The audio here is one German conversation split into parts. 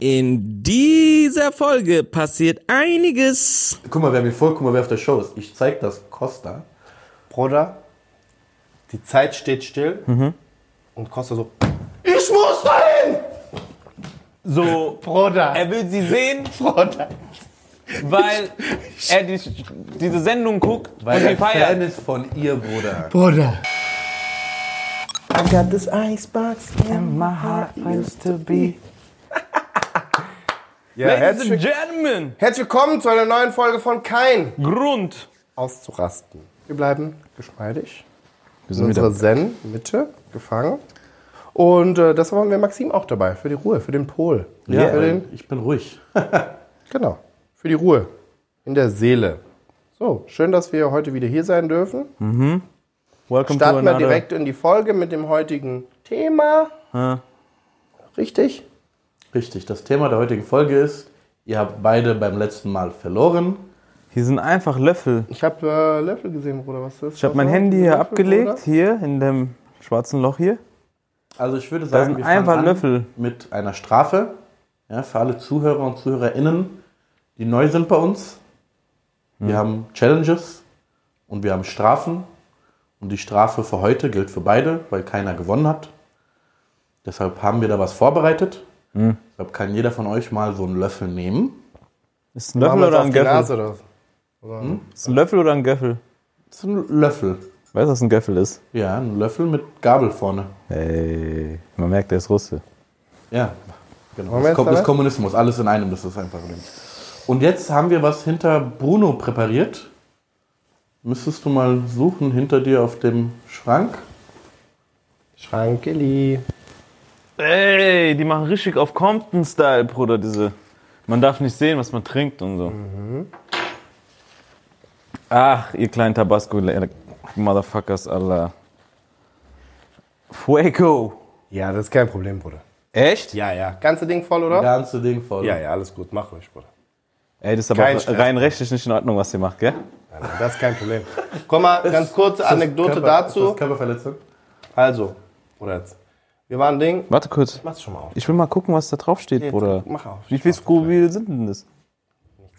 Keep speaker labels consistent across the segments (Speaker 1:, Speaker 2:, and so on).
Speaker 1: In dieser Folge passiert einiges.
Speaker 2: Guck mal, wer mir folgt, guck mal, wer auf der Show ist. Ich zeig das Costa.
Speaker 3: Bruder, die Zeit steht still und Costa so, ich muss dahin!
Speaker 1: So,
Speaker 3: Bruder,
Speaker 1: er will sie sehen,
Speaker 3: Bruder.
Speaker 1: weil er die, diese Sendung guckt
Speaker 2: Weil
Speaker 1: und die
Speaker 2: er Fan
Speaker 1: feiert.
Speaker 2: ist von ihr, Bruder.
Speaker 3: Bruder. I got this icebox in
Speaker 1: My heart used to be.
Speaker 3: Ja,
Speaker 1: Ladies
Speaker 3: herzlich,
Speaker 1: and Gentlemen,
Speaker 3: herzlich willkommen zu einer neuen Folge von Kein
Speaker 1: Grund.
Speaker 3: auszurasten. Wir bleiben geschmeidig
Speaker 1: Wir
Speaker 3: in unserer Zen-Mitte gefangen. Und äh, deshalb haben wir Maxim auch dabei, für die Ruhe, für den Pol.
Speaker 2: Ja,
Speaker 3: für den,
Speaker 2: ich bin ruhig.
Speaker 3: genau, für die Ruhe in der Seele. So, schön, dass wir heute wieder hier sein dürfen.
Speaker 1: Welcome
Speaker 3: Starten wir direkt in die Folge mit dem heutigen Thema. Richtig?
Speaker 2: Richtig, das Thema der heutigen Folge ist, ihr habt beide beim letzten Mal verloren.
Speaker 1: Hier sind einfach Löffel.
Speaker 3: Ich habe äh, Löffel gesehen, Bruder. Was ist das?
Speaker 1: Ich habe mein Handy hier abgelegt, hier in dem schwarzen Loch hier.
Speaker 2: Also ich würde sagen,
Speaker 1: sind
Speaker 2: wir fangen
Speaker 1: Löffel.
Speaker 2: mit einer Strafe. Ja, für alle Zuhörer und ZuhörerInnen, die neu sind bei uns. Wir haben Challenges und wir haben Strafen. Und die Strafe für heute gilt für beide, weil keiner gewonnen hat. Deshalb haben wir da was vorbereitet. Deshalb kann jeder von euch mal so einen Löffel nehmen.
Speaker 1: Ist ein Löffel oder ein
Speaker 3: die Nase
Speaker 1: Göffel?
Speaker 3: oder? was?
Speaker 1: Ist ein Löffel oder ein Göffel?
Speaker 2: Das ist ein Löffel.
Speaker 1: Weißt du, was ein Göffel ist?
Speaker 2: Ja, ein Löffel mit Gabel vorne.
Speaker 1: Hey, man merkt, der ist Russe.
Speaker 2: Ja, genau. Das, kommt, das
Speaker 3: damit?
Speaker 2: Kommunismus, alles in einem, das ist einfach. Und jetzt haben wir was hinter Bruno präpariert. Müsstest du mal suchen hinter dir auf dem Schrank?
Speaker 3: Schrankeli.
Speaker 1: Ey, die machen richtig auf Compton-Style, Bruder, diese. Man darf nicht sehen, was man trinkt und so. Ach, ihr kleinen Tabasco-Motherfuckers, Allah. Fuego.
Speaker 3: Ja, das ist kein Problem, Bruder.
Speaker 1: Echt?
Speaker 3: Ja, ja. Ganze Ding voll, oder?
Speaker 2: Ganze Ding voll.
Speaker 3: Ja, ja, alles gut. Mach ruhig, Bruder.
Speaker 1: Ey, das ist aber
Speaker 3: Stress.
Speaker 1: rein rechtlich nicht in Ordnung, was ihr macht, gell?
Speaker 3: Nein, nein, das ist kein Problem. Komm mal, ganz kurze
Speaker 2: Ist das
Speaker 3: Anekdote
Speaker 2: Körper-
Speaker 3: dazu.
Speaker 2: Ist das Körperverletzung?
Speaker 3: Also, Bruder, jetzt. Wir waren Ding.
Speaker 1: Warte kurz.
Speaker 3: Mach's schon mal auf.
Speaker 1: Ich will mal gucken, was da drauf steht,
Speaker 3: Jetzt,
Speaker 1: Bruder.
Speaker 3: Mach auf.
Speaker 1: Wie viel Scoville sind denn das?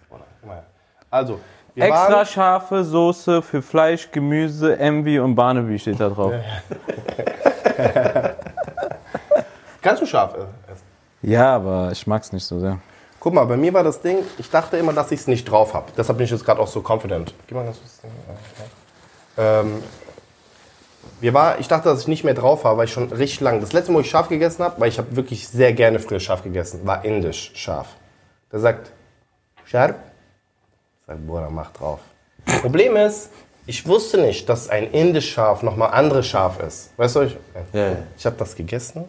Speaker 3: Bruder, guck mal. Also, wir
Speaker 1: Extra
Speaker 3: waren,
Speaker 1: scharfe Soße für Fleisch, Gemüse, Envy und Barnaby steht da drauf.
Speaker 3: Kannst du scharf essen?
Speaker 1: Ja, aber ich mag's nicht so sehr.
Speaker 3: Guck mal, bei mir war das Ding, ich dachte immer, dass ich es nicht drauf habe. Deshalb bin ich jetzt gerade auch so confident. Gib mal ganz kurz das Ding. Ähm, wir war, ich dachte, dass ich nicht mehr drauf habe, weil ich schon richtig lang. Das letzte Mal, wo ich scharf gegessen habe, weil ich habe wirklich sehr gerne früher scharf gegessen, war indisch scharf. Der sagt, scharf? Ich sag, Bruder, mach drauf. Problem ist, ich wusste nicht, dass ein indisch scharf nochmal anderes scharf ist. Weißt du, ich,
Speaker 2: Ja, ja.
Speaker 3: ich habe das gegessen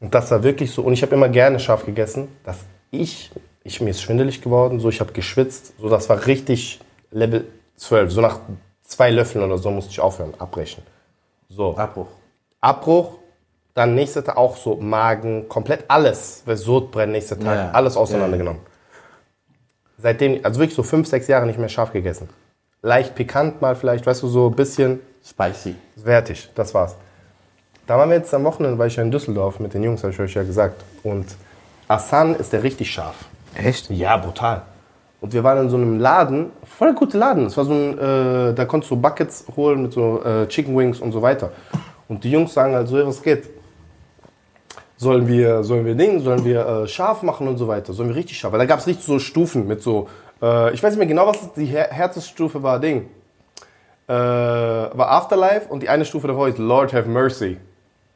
Speaker 3: und das war wirklich so. Und ich habe immer gerne scharf gegessen, dass ich, ich mir ist schwindelig geworden, so ich habe geschwitzt, so das war richtig Level 12. So nach zwei Löffeln oder so musste ich aufhören, abbrechen. So,
Speaker 2: Abbruch.
Speaker 3: Abbruch, dann nächster Tag auch so Magen, komplett alles, weil Sodbrennen nächster Tag,
Speaker 2: Ja.
Speaker 3: alles auseinandergenommen. Seitdem, also wirklich so fünf, sechs Jahre nicht mehr scharf gegessen. Leicht pikant mal vielleicht, weißt du, so ein bisschen
Speaker 2: Spicy.
Speaker 3: wertig, das war's. Da waren wir jetzt am Wochenende, war ich ja in Düsseldorf mit den Jungs, habe ich euch ja gesagt. Und Asan ist der richtig scharf.
Speaker 1: Echt?
Speaker 3: Ja, brutal. Und wir waren in so einem Laden, voll der gute Laden. Es war so ein, äh, da konntest du Buckets holen mit so äh, Chicken Wings und so weiter. Und die Jungs sagen halt so, "Hey, was geht? Sollen wir, sollen wir Ding, sollen wir äh, scharf machen und so weiter? Sollen wir richtig scharf? Weil da gab es richtig so Stufen mit so, äh, ich weiß nicht mehr genau, was die Her Herzensstufe war, Ding. Äh, war Afterlife und die eine Stufe davor ist Lord have mercy.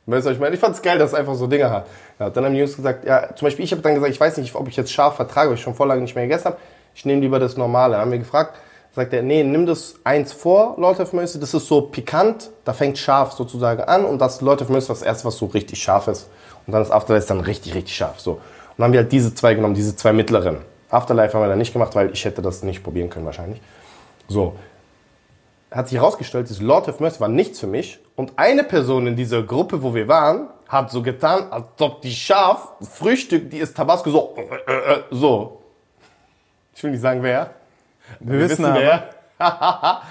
Speaker 3: Weißt du, ich meine? Ich fand's geil, dass es einfach so Dinge hat. Ja, dann haben die Jungs gesagt, ja, zum Beispiel, ich habe dann gesagt, ich weiß nicht, ob ich jetzt scharf vertrage, weil ich schon vor lange nicht mehr gegessen habe. Ich nehme lieber das Normale. Dann haben wir gefragt, sagt er, nee, nimm das eins vor, Lord of Mercy, das ist so pikant, da fängt scharf sozusagen an und das Lord of Mercy ist das erste, was so richtig scharf ist. Und dann das Afterlife dann richtig, richtig scharf. So. Und dann haben wir halt diese zwei genommen, diese zwei mittleren. Afterlife haben wir dann nicht gemacht, weil ich hätte das nicht probieren können wahrscheinlich. So, hat sich herausgestellt, dieses Lord of Mercy war nichts für mich. Und eine Person in dieser Gruppe, wo wir waren, hat so getan, als ob die scharf Frühstück, die ist Tabasco so, äh, äh, äh, so. Ich will nicht sagen, wer.
Speaker 1: Wir, wissen aber.
Speaker 3: wer.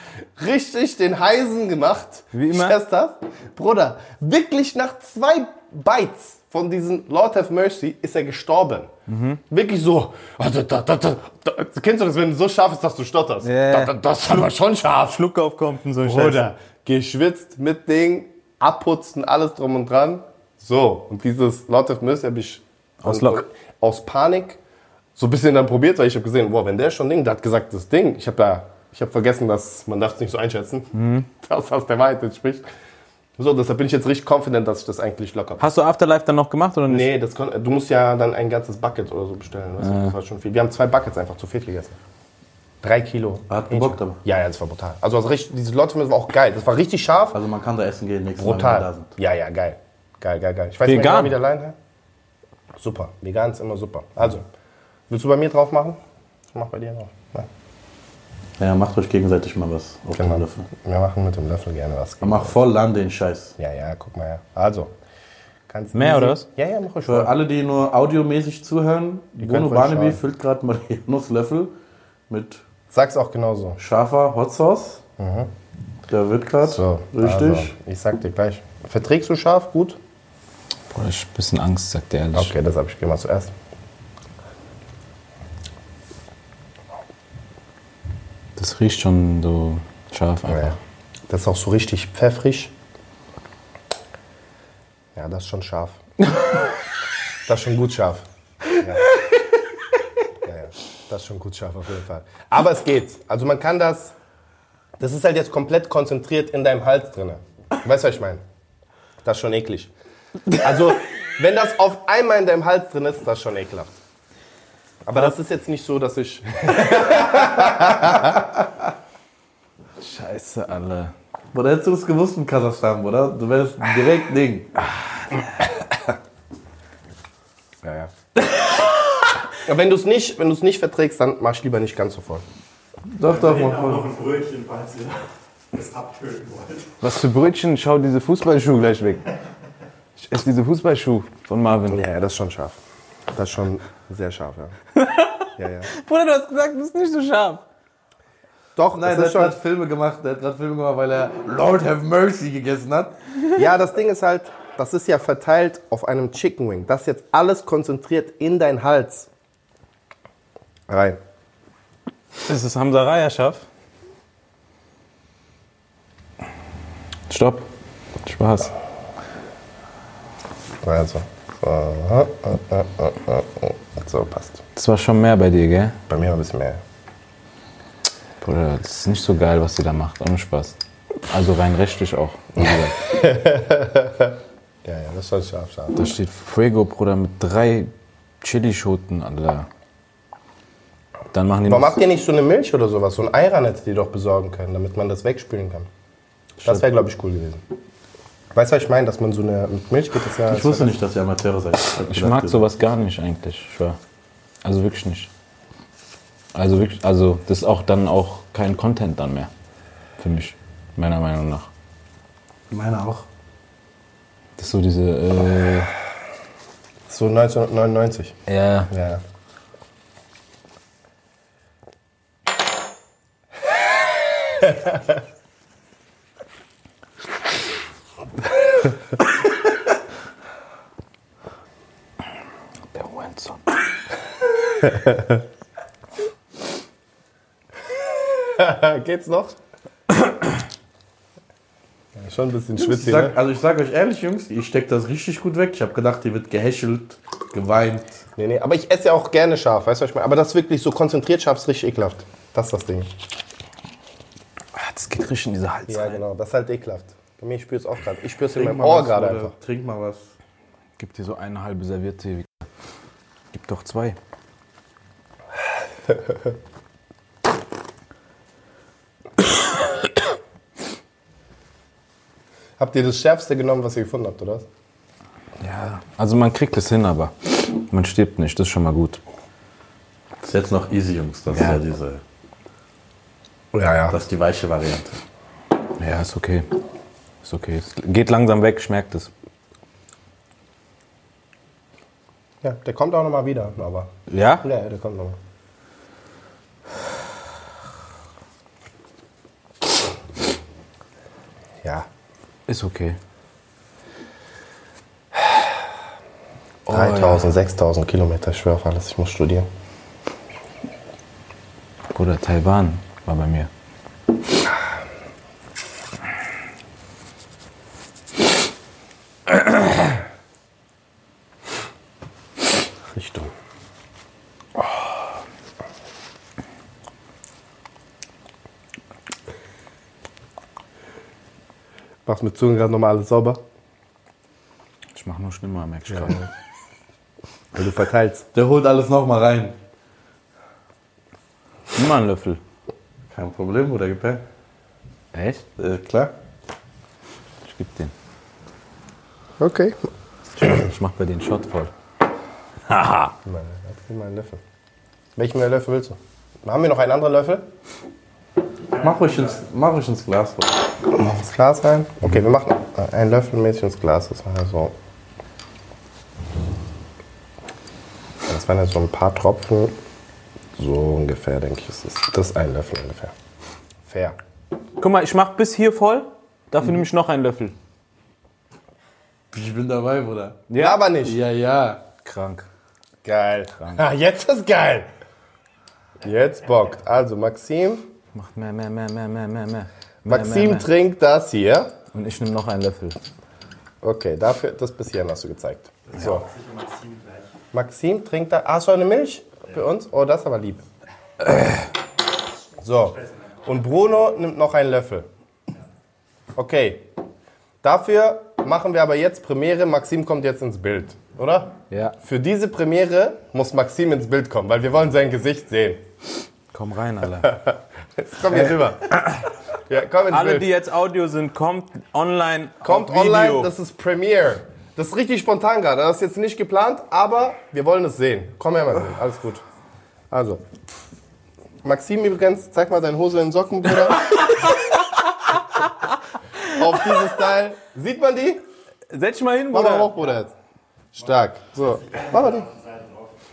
Speaker 3: Richtig den Heisen gemacht.
Speaker 1: Wie immer.
Speaker 3: Ich das. Bruder, wirklich nach zwei Bites von diesem Lord have Mercy ist er gestorben. Wirklich so. Also, da, da, da. Kennst du das, wenn du so scharf ist, dass du stotterst? Da, das ist aber schon scharf.
Speaker 1: Schluck auf Compton, so ein
Speaker 3: Bruder, geschwitzt mit Ding, abputzen, alles drum und dran. So, und dieses Lord of Mercy habe ich
Speaker 1: Aus
Speaker 3: und-
Speaker 1: Lock.
Speaker 3: aus Panik so ein bisschen dann probiert, weil ich habe gesehen, boah, wenn der schon Ding, der hat gesagt, das Ding, ich habe da, ich habe vergessen, dass man darf es nicht so einschätzen,
Speaker 1: Mhm.
Speaker 3: dass aus der Wahrheit entspricht. So, deshalb bin ich jetzt richtig confident, dass ich das eigentlich locker.
Speaker 1: Hast du Afterlife dann noch gemacht oder nicht?
Speaker 3: Nee, das du musst ja dann ein ganzes Bucket oder so bestellen. Weißt du? Das war schon viel. Wir haben zwei Buckets einfach zu viel gegessen. Drei Kilo.
Speaker 2: Hat gebockt aber.
Speaker 3: Ja, ja, das war brutal. Also das richtig, dieses Lotto war auch geil. Das war richtig scharf.
Speaker 2: Also man kann da essen gehen nächstes Mal, wenn wir da
Speaker 3: Brutal.
Speaker 2: sind.
Speaker 3: Ja, ja, geil. Geil, geil, geil. Ich weiß
Speaker 1: Vegan.
Speaker 3: nicht wie der. Super. Vegan ist immer super. Also, willst du bei mir drauf machen? Ich mach bei dir drauf. Ja.
Speaker 2: Ja, macht euch gegenseitig mal was auf
Speaker 3: Genau.
Speaker 2: den Löffel.
Speaker 3: Wir machen mit dem Löffel gerne was.
Speaker 2: Man macht voll an den Scheiß.
Speaker 3: Ja, ja, guck mal her. Also. Kannst
Speaker 1: Mehr,
Speaker 3: easy-
Speaker 1: oder was?
Speaker 3: Ja, ja, mach euch
Speaker 2: Für
Speaker 3: voll.
Speaker 2: alle, die nur audiomäßig zuhören, Bruno
Speaker 3: könnt ruhig
Speaker 2: Barnaby füllt gerade mal den Nusslöffel mit
Speaker 3: Sag's auch genauso.
Speaker 2: scharfer Hot Sauce. Der wird gerade
Speaker 3: Mhm. So,
Speaker 2: richtig.
Speaker 3: Also, ich sag dir gleich. Verträgst du scharf gut?
Speaker 1: Bruder, ich hab ein bisschen Angst, sagt der ehrlich.
Speaker 3: Okay, das hab ich gemacht zuerst.
Speaker 1: Das riecht schon so scharf einfach.
Speaker 3: ja. Das ist auch so richtig pfeffrig. Ja, das ist schon scharf. das ist schon gut scharf. Ja. Ja, ja. Das ist schon gut scharf auf jeden Fall. Aber es geht. Also man kann das. Das ist halt jetzt komplett konzentriert in deinem Hals drin. Weißt du, was ich meine? Das ist schon eklig. Also, wenn das auf einmal in deinem Hals drin ist, das ist schon ekelhaft. Aber das ist jetzt nicht so, dass ich.
Speaker 1: Scheiße, alle.
Speaker 2: Oder hättest du das gewusst in Kasachstan, oder? Du wärst direkt Ding.
Speaker 3: Ja, ja. Aber wenn du es nicht, wenn nicht verträgst, dann mach ich lieber nicht ganz so voll.
Speaker 2: Doch, doch,
Speaker 4: habe
Speaker 2: voll.
Speaker 4: noch ein Brötchen, falls ihr es abtöten wollt.
Speaker 1: Was für Brötchen? Schau diese Fußballschuhe gleich weg. Ich esse diese Fußballschuhe von Marvin.
Speaker 3: Ja, ja, das ist schon scharf. Das ist schon sehr scharf, ja. Ja, ja.
Speaker 1: Bruder, du hast gesagt, das ist nicht so scharf.
Speaker 3: Doch,
Speaker 2: Nein, der
Speaker 3: ist
Speaker 2: hat gerade Filme gemacht, der hat gerade Filme gemacht, weil er Lord have Mercy gegessen hat.
Speaker 3: Ja, das Ding ist halt, das ist ja verteilt auf einem Chicken Wing. Das ist jetzt alles konzentriert in deinen Hals. Rein.
Speaker 1: Ist das Hamza Raya scharf? Stopp. Spaß.
Speaker 3: Also. So, so passt.
Speaker 1: Das war schon mehr bei dir, gell?
Speaker 3: Bei mir noch ein bisschen mehr.
Speaker 1: Bruder, das ist nicht so geil, was sie da macht. Ohne Spaß. Also rein rechtlich auch.
Speaker 3: Ja, ja, das ist schon scharf, scharf.
Speaker 1: Da steht Fuego, Bruder, mit drei Chilischoten, Alter. Dann machen die
Speaker 3: Warum habt ihr nicht so eine Milch oder sowas? So ein Ayran hättet ihr doch besorgen können, damit man das wegspülen kann. Das wäre, glaube ich, cool gewesen. Weißt du, was ich meine? Dass man so eine. Mit Milch geht das ja.
Speaker 2: Ich wusste nicht, dass ihr Amateure seid.
Speaker 1: Ich mag sowas gar nicht eigentlich. Also wirklich nicht. Also wirklich, also das ist auch dann auch kein Content dann mehr. Für mich, meiner Meinung nach.
Speaker 2: Meine auch.
Speaker 1: Das ist so diese, äh,
Speaker 3: So 1999.
Speaker 1: ja,
Speaker 3: Ja.
Speaker 1: der Wenson.
Speaker 3: Geht's noch? Ja, schon ein bisschen
Speaker 2: Ich
Speaker 3: schwitzig,
Speaker 2: sag,
Speaker 3: ne?
Speaker 2: also ich sag euch ehrlich, Jungs, ich steck das richtig gut weg. Ich habe gedacht, hier wird gehäschelt, geweint.
Speaker 3: Nee, nee, aber ich esse ja auch gerne scharf, weißt du, was ich meine? Aber das ist wirklich so konzentriert scharf, ist richtig ekelhaft. Das ist das Ding.
Speaker 1: Ah, das geht richtig in diese Hals
Speaker 3: Ja,
Speaker 1: rein.
Speaker 3: genau, das ist halt ekelhaft. Bei mir, ich spür's auch gerade. Ich spür's in
Speaker 2: Trink
Speaker 3: meinem Ohr gerade einfach.
Speaker 2: Trink mal was.
Speaker 1: Gib dir so eine halbe Serviette. Gib doch zwei.
Speaker 3: Habt ihr das Schärfste genommen, was ihr gefunden habt, oder?
Speaker 1: Ja, also man kriegt es hin, aber man stirbt nicht, das ist schon mal gut.
Speaker 2: Das ist jetzt noch easy, Jungs. Das
Speaker 1: Ja.
Speaker 2: ist ja diese,
Speaker 3: Ja, ja.
Speaker 2: das ist die weiche Variante.
Speaker 1: Ja, ist okay. Ist okay. Es geht langsam weg, ich merke das.
Speaker 3: Ja, der kommt auch nochmal wieder, aber.
Speaker 1: Ja?
Speaker 3: Ja, ja, der kommt nochmal. Ja.
Speaker 1: Ist okay.
Speaker 3: 3000, 6000 Kilometer, ich schwöre auf alles, ich muss studieren.
Speaker 1: Bruder, Taiwan war bei mir.
Speaker 3: Richtung. Machst mit Zunge gerade nochmal alles sauber?
Speaker 1: Ich mach nur schlimmer, merk ich gerade.
Speaker 3: Weil du verteilst.
Speaker 2: Der holt alles nochmal rein.
Speaker 1: Nimm mal einen Löffel.
Speaker 2: Kein Problem, Bruder, gib her.
Speaker 1: Echt?
Speaker 2: Äh, klar.
Speaker 1: Ich geb den.
Speaker 3: Okay.
Speaker 1: Ich mach bei den Shot voll.
Speaker 3: Meine, gib mal einen Löffel. Welchen Löffel willst du? Haben wir noch einen anderen Löffel?
Speaker 2: Mach ruhig ins, mach ruhig ins Glas. Bruder.
Speaker 3: Ins Glas rein? Okay, wir machen äh, einen Löffel mäßig ins Glas. Das war ja so. Das waren ja so ein paar Tropfen. So ungefähr, denke ich, ist das. Das ist ein Löffel ungefähr. Fair.
Speaker 1: Guck mal, ich mach bis hier voll. Dafür nehme ich noch einen Löffel.
Speaker 2: Ich bin dabei, Bruder.
Speaker 3: Ja, aber nicht.
Speaker 2: Ja, ja.
Speaker 1: Krank.
Speaker 3: Geil. Ah, jetzt ist geil. Jetzt bockt. Also, Maxim.
Speaker 1: Macht mehr, mehr, mehr, mehr, mehr, mehr, mehr.
Speaker 3: Maxim
Speaker 1: mehr, mehr.
Speaker 3: trinkt das hier.
Speaker 1: Und ich nehme noch einen Löffel.
Speaker 3: Okay, dafür, das bis hierhin hast du gezeigt. So. Maxim trinkt da. Hast du eine Milch für uns? Oh, das ist aber lieb. So. Und Bruno nimmt noch einen Löffel. Okay. Dafür machen wir aber jetzt Premiere. Maxim kommt jetzt ins Bild, oder?
Speaker 1: Ja.
Speaker 3: Für diese Premiere muss Maxim ins Bild kommen, weil wir wollen sein Gesicht sehen.
Speaker 1: Komm rein, Alter.
Speaker 3: Jetzt komm hier rüber. Ja, komm ins
Speaker 1: Alle,
Speaker 3: Bild.
Speaker 1: die jetzt Audio sind, kommt online.
Speaker 3: Kommt
Speaker 1: auf Video.
Speaker 3: online, das ist Premiere. Das ist richtig spontan gerade. Das ist jetzt nicht geplant, aber wir wollen es sehen. Komm her, Maxim. Alles gut. Also. Maxim übrigens, zeig mal deine Hose in den Socken, Bruder. Auf dieses Teil. Sieht man die?
Speaker 1: Setz dich mal hin,
Speaker 3: Mach mal
Speaker 1: Bruder.
Speaker 3: hoch, Bruder, jetzt. Stark. So. Mach mal die.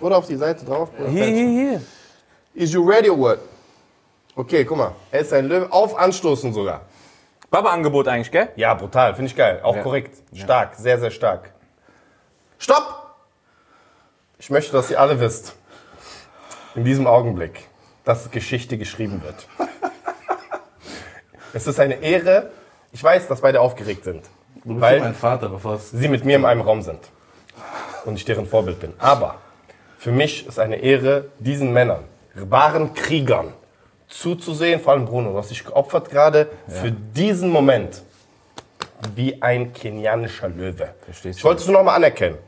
Speaker 3: Oder auf die Seite drauf, Bruder.
Speaker 1: Hier, hier, hier.
Speaker 3: Is you ready or what? Okay, guck mal. Er ist ein Löwe. Auf Anstoßen sogar.
Speaker 1: Baba-Angebot eigentlich, gell?
Speaker 3: Ja, brutal, finde ich geil. Auch korrekt. Stark, sehr, sehr stark. Stopp! Ich möchte, dass ihr alle wisst, in diesem Augenblick, dass Geschichte geschrieben wird. es ist eine Ehre. Ich weiß, dass beide aufgeregt sind,
Speaker 2: Du bist
Speaker 3: Weil-
Speaker 2: ja mein Vater, bevor
Speaker 3: sie mit mir in einem Raum sind und ich deren Vorbild bin. Aber für mich ist eine Ehre, diesen Männern, wahren Kriegern, zuzusehen, vor allem Bruno, du hast dich geopfert gerade für diesen Moment wie ein kenianischer Löwe.
Speaker 1: Verstehst
Speaker 3: ich
Speaker 1: du?
Speaker 3: wollte es nur noch mal anerkennen.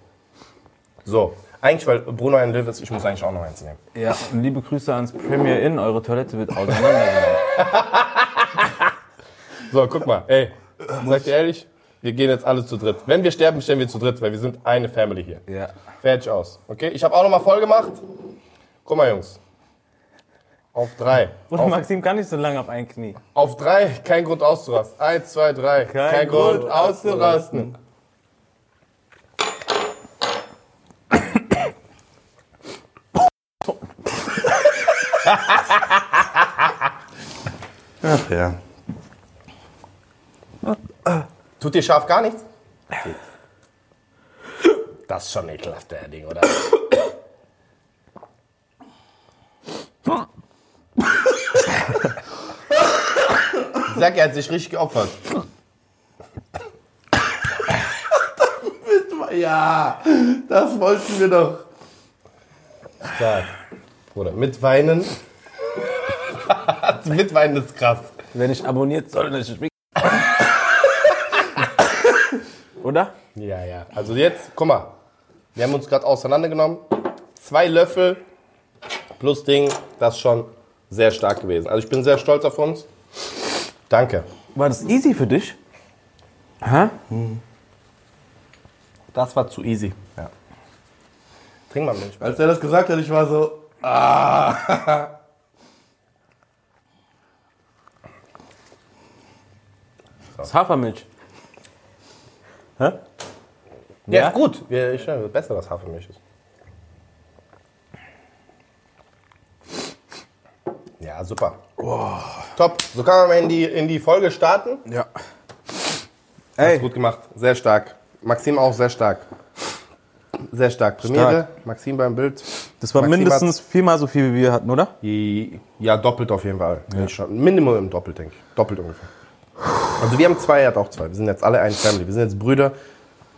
Speaker 3: So, eigentlich, weil Bruno ein Löwe ist, ich muss eigentlich auch noch eins nehmen.
Speaker 1: Ja, liebe Grüße ans Premier Inn. Eure Toilette wird auseinandergenommen.
Speaker 3: So, guck mal, ey, sag dir ehrlich, wir gehen jetzt alle zu dritt. Wenn wir sterben, sterben wir zu dritt, weil wir sind eine Family hier.
Speaker 1: Ja.
Speaker 3: Fertig aus. Okay, ich habe auch noch mal voll gemacht. Guck mal, Jungs. Auf drei.
Speaker 1: Und
Speaker 3: Auf,
Speaker 1: Maxim kann nicht so lange auf ein Knie.
Speaker 3: auf drei, kein Grund auszurasten. Eins, zwei, drei. Kein, Grund,
Speaker 1: Grund
Speaker 3: auszurasten.
Speaker 2: Ach ja.
Speaker 3: Tut dir scharf gar nichts? Das ist schon ekelhaft, der Ding, oder? Sag, er hat sich richtig geopfert.
Speaker 2: Ja, das wollten wir doch.
Speaker 3: Stark. Bruder, mit Weinen. mit Weinen ist krass.
Speaker 1: Wenn ich abonniert soll, dann ist es Oder?
Speaker 3: Ja, ja. Also jetzt, guck mal. Wir haben uns gerade auseinandergenommen. Zwei Löffel plus Ding, das ist schon sehr stark gewesen. Also ich bin sehr stolz auf uns. Danke.
Speaker 1: War das easy für dich? Hä?
Speaker 3: Das war zu easy. Ja. Trink mal Milch.
Speaker 2: Als er das gesagt hat, ich war so. Ah.
Speaker 1: Das ist Hafermilch. Hä?
Speaker 3: Ja,
Speaker 1: Ja?
Speaker 3: gut. Ja, Ich finde, besser, dass Hafermilch ist. Ja, super. Top. So kann man in die, in die Folge starten.
Speaker 1: Ja.
Speaker 3: Hast gut gemacht. Sehr stark. Maxim auch sehr stark. Sehr stark. Premiere, Maxim beim Bild.
Speaker 1: Das war
Speaker 3: Maxim
Speaker 1: mindestens viermal so viel, wie wir hatten, oder?
Speaker 3: Ja, doppelt auf jeden Fall. Ja. Minimum im Doppelt, denke ich. Doppelt ungefähr. Also wir haben zwei, er hat auch zwei. Wir sind jetzt alle ein Family. Wir sind jetzt Brüder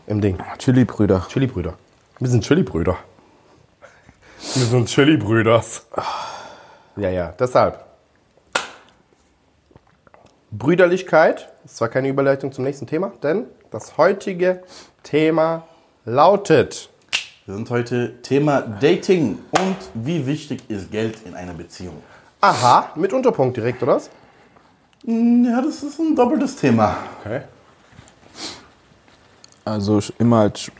Speaker 3: im Ding.
Speaker 1: Chili-Brüder.
Speaker 3: Chili-Brüder. Wir sind Chili-Brüder. Wir sind Chili-Brüders. Ja, ja, deshalb. Brüderlichkeit ist zwar keine Überleitung zum nächsten Thema, denn das heutige Thema lautet.
Speaker 2: Wir sind heute Thema Dating und wie wichtig ist Geld in einer Beziehung.
Speaker 3: Aha, mit Unterpunkt direkt, oder was?
Speaker 2: Ja, das ist ein doppeltes Thema.
Speaker 3: Okay.
Speaker 1: Also ich- immer als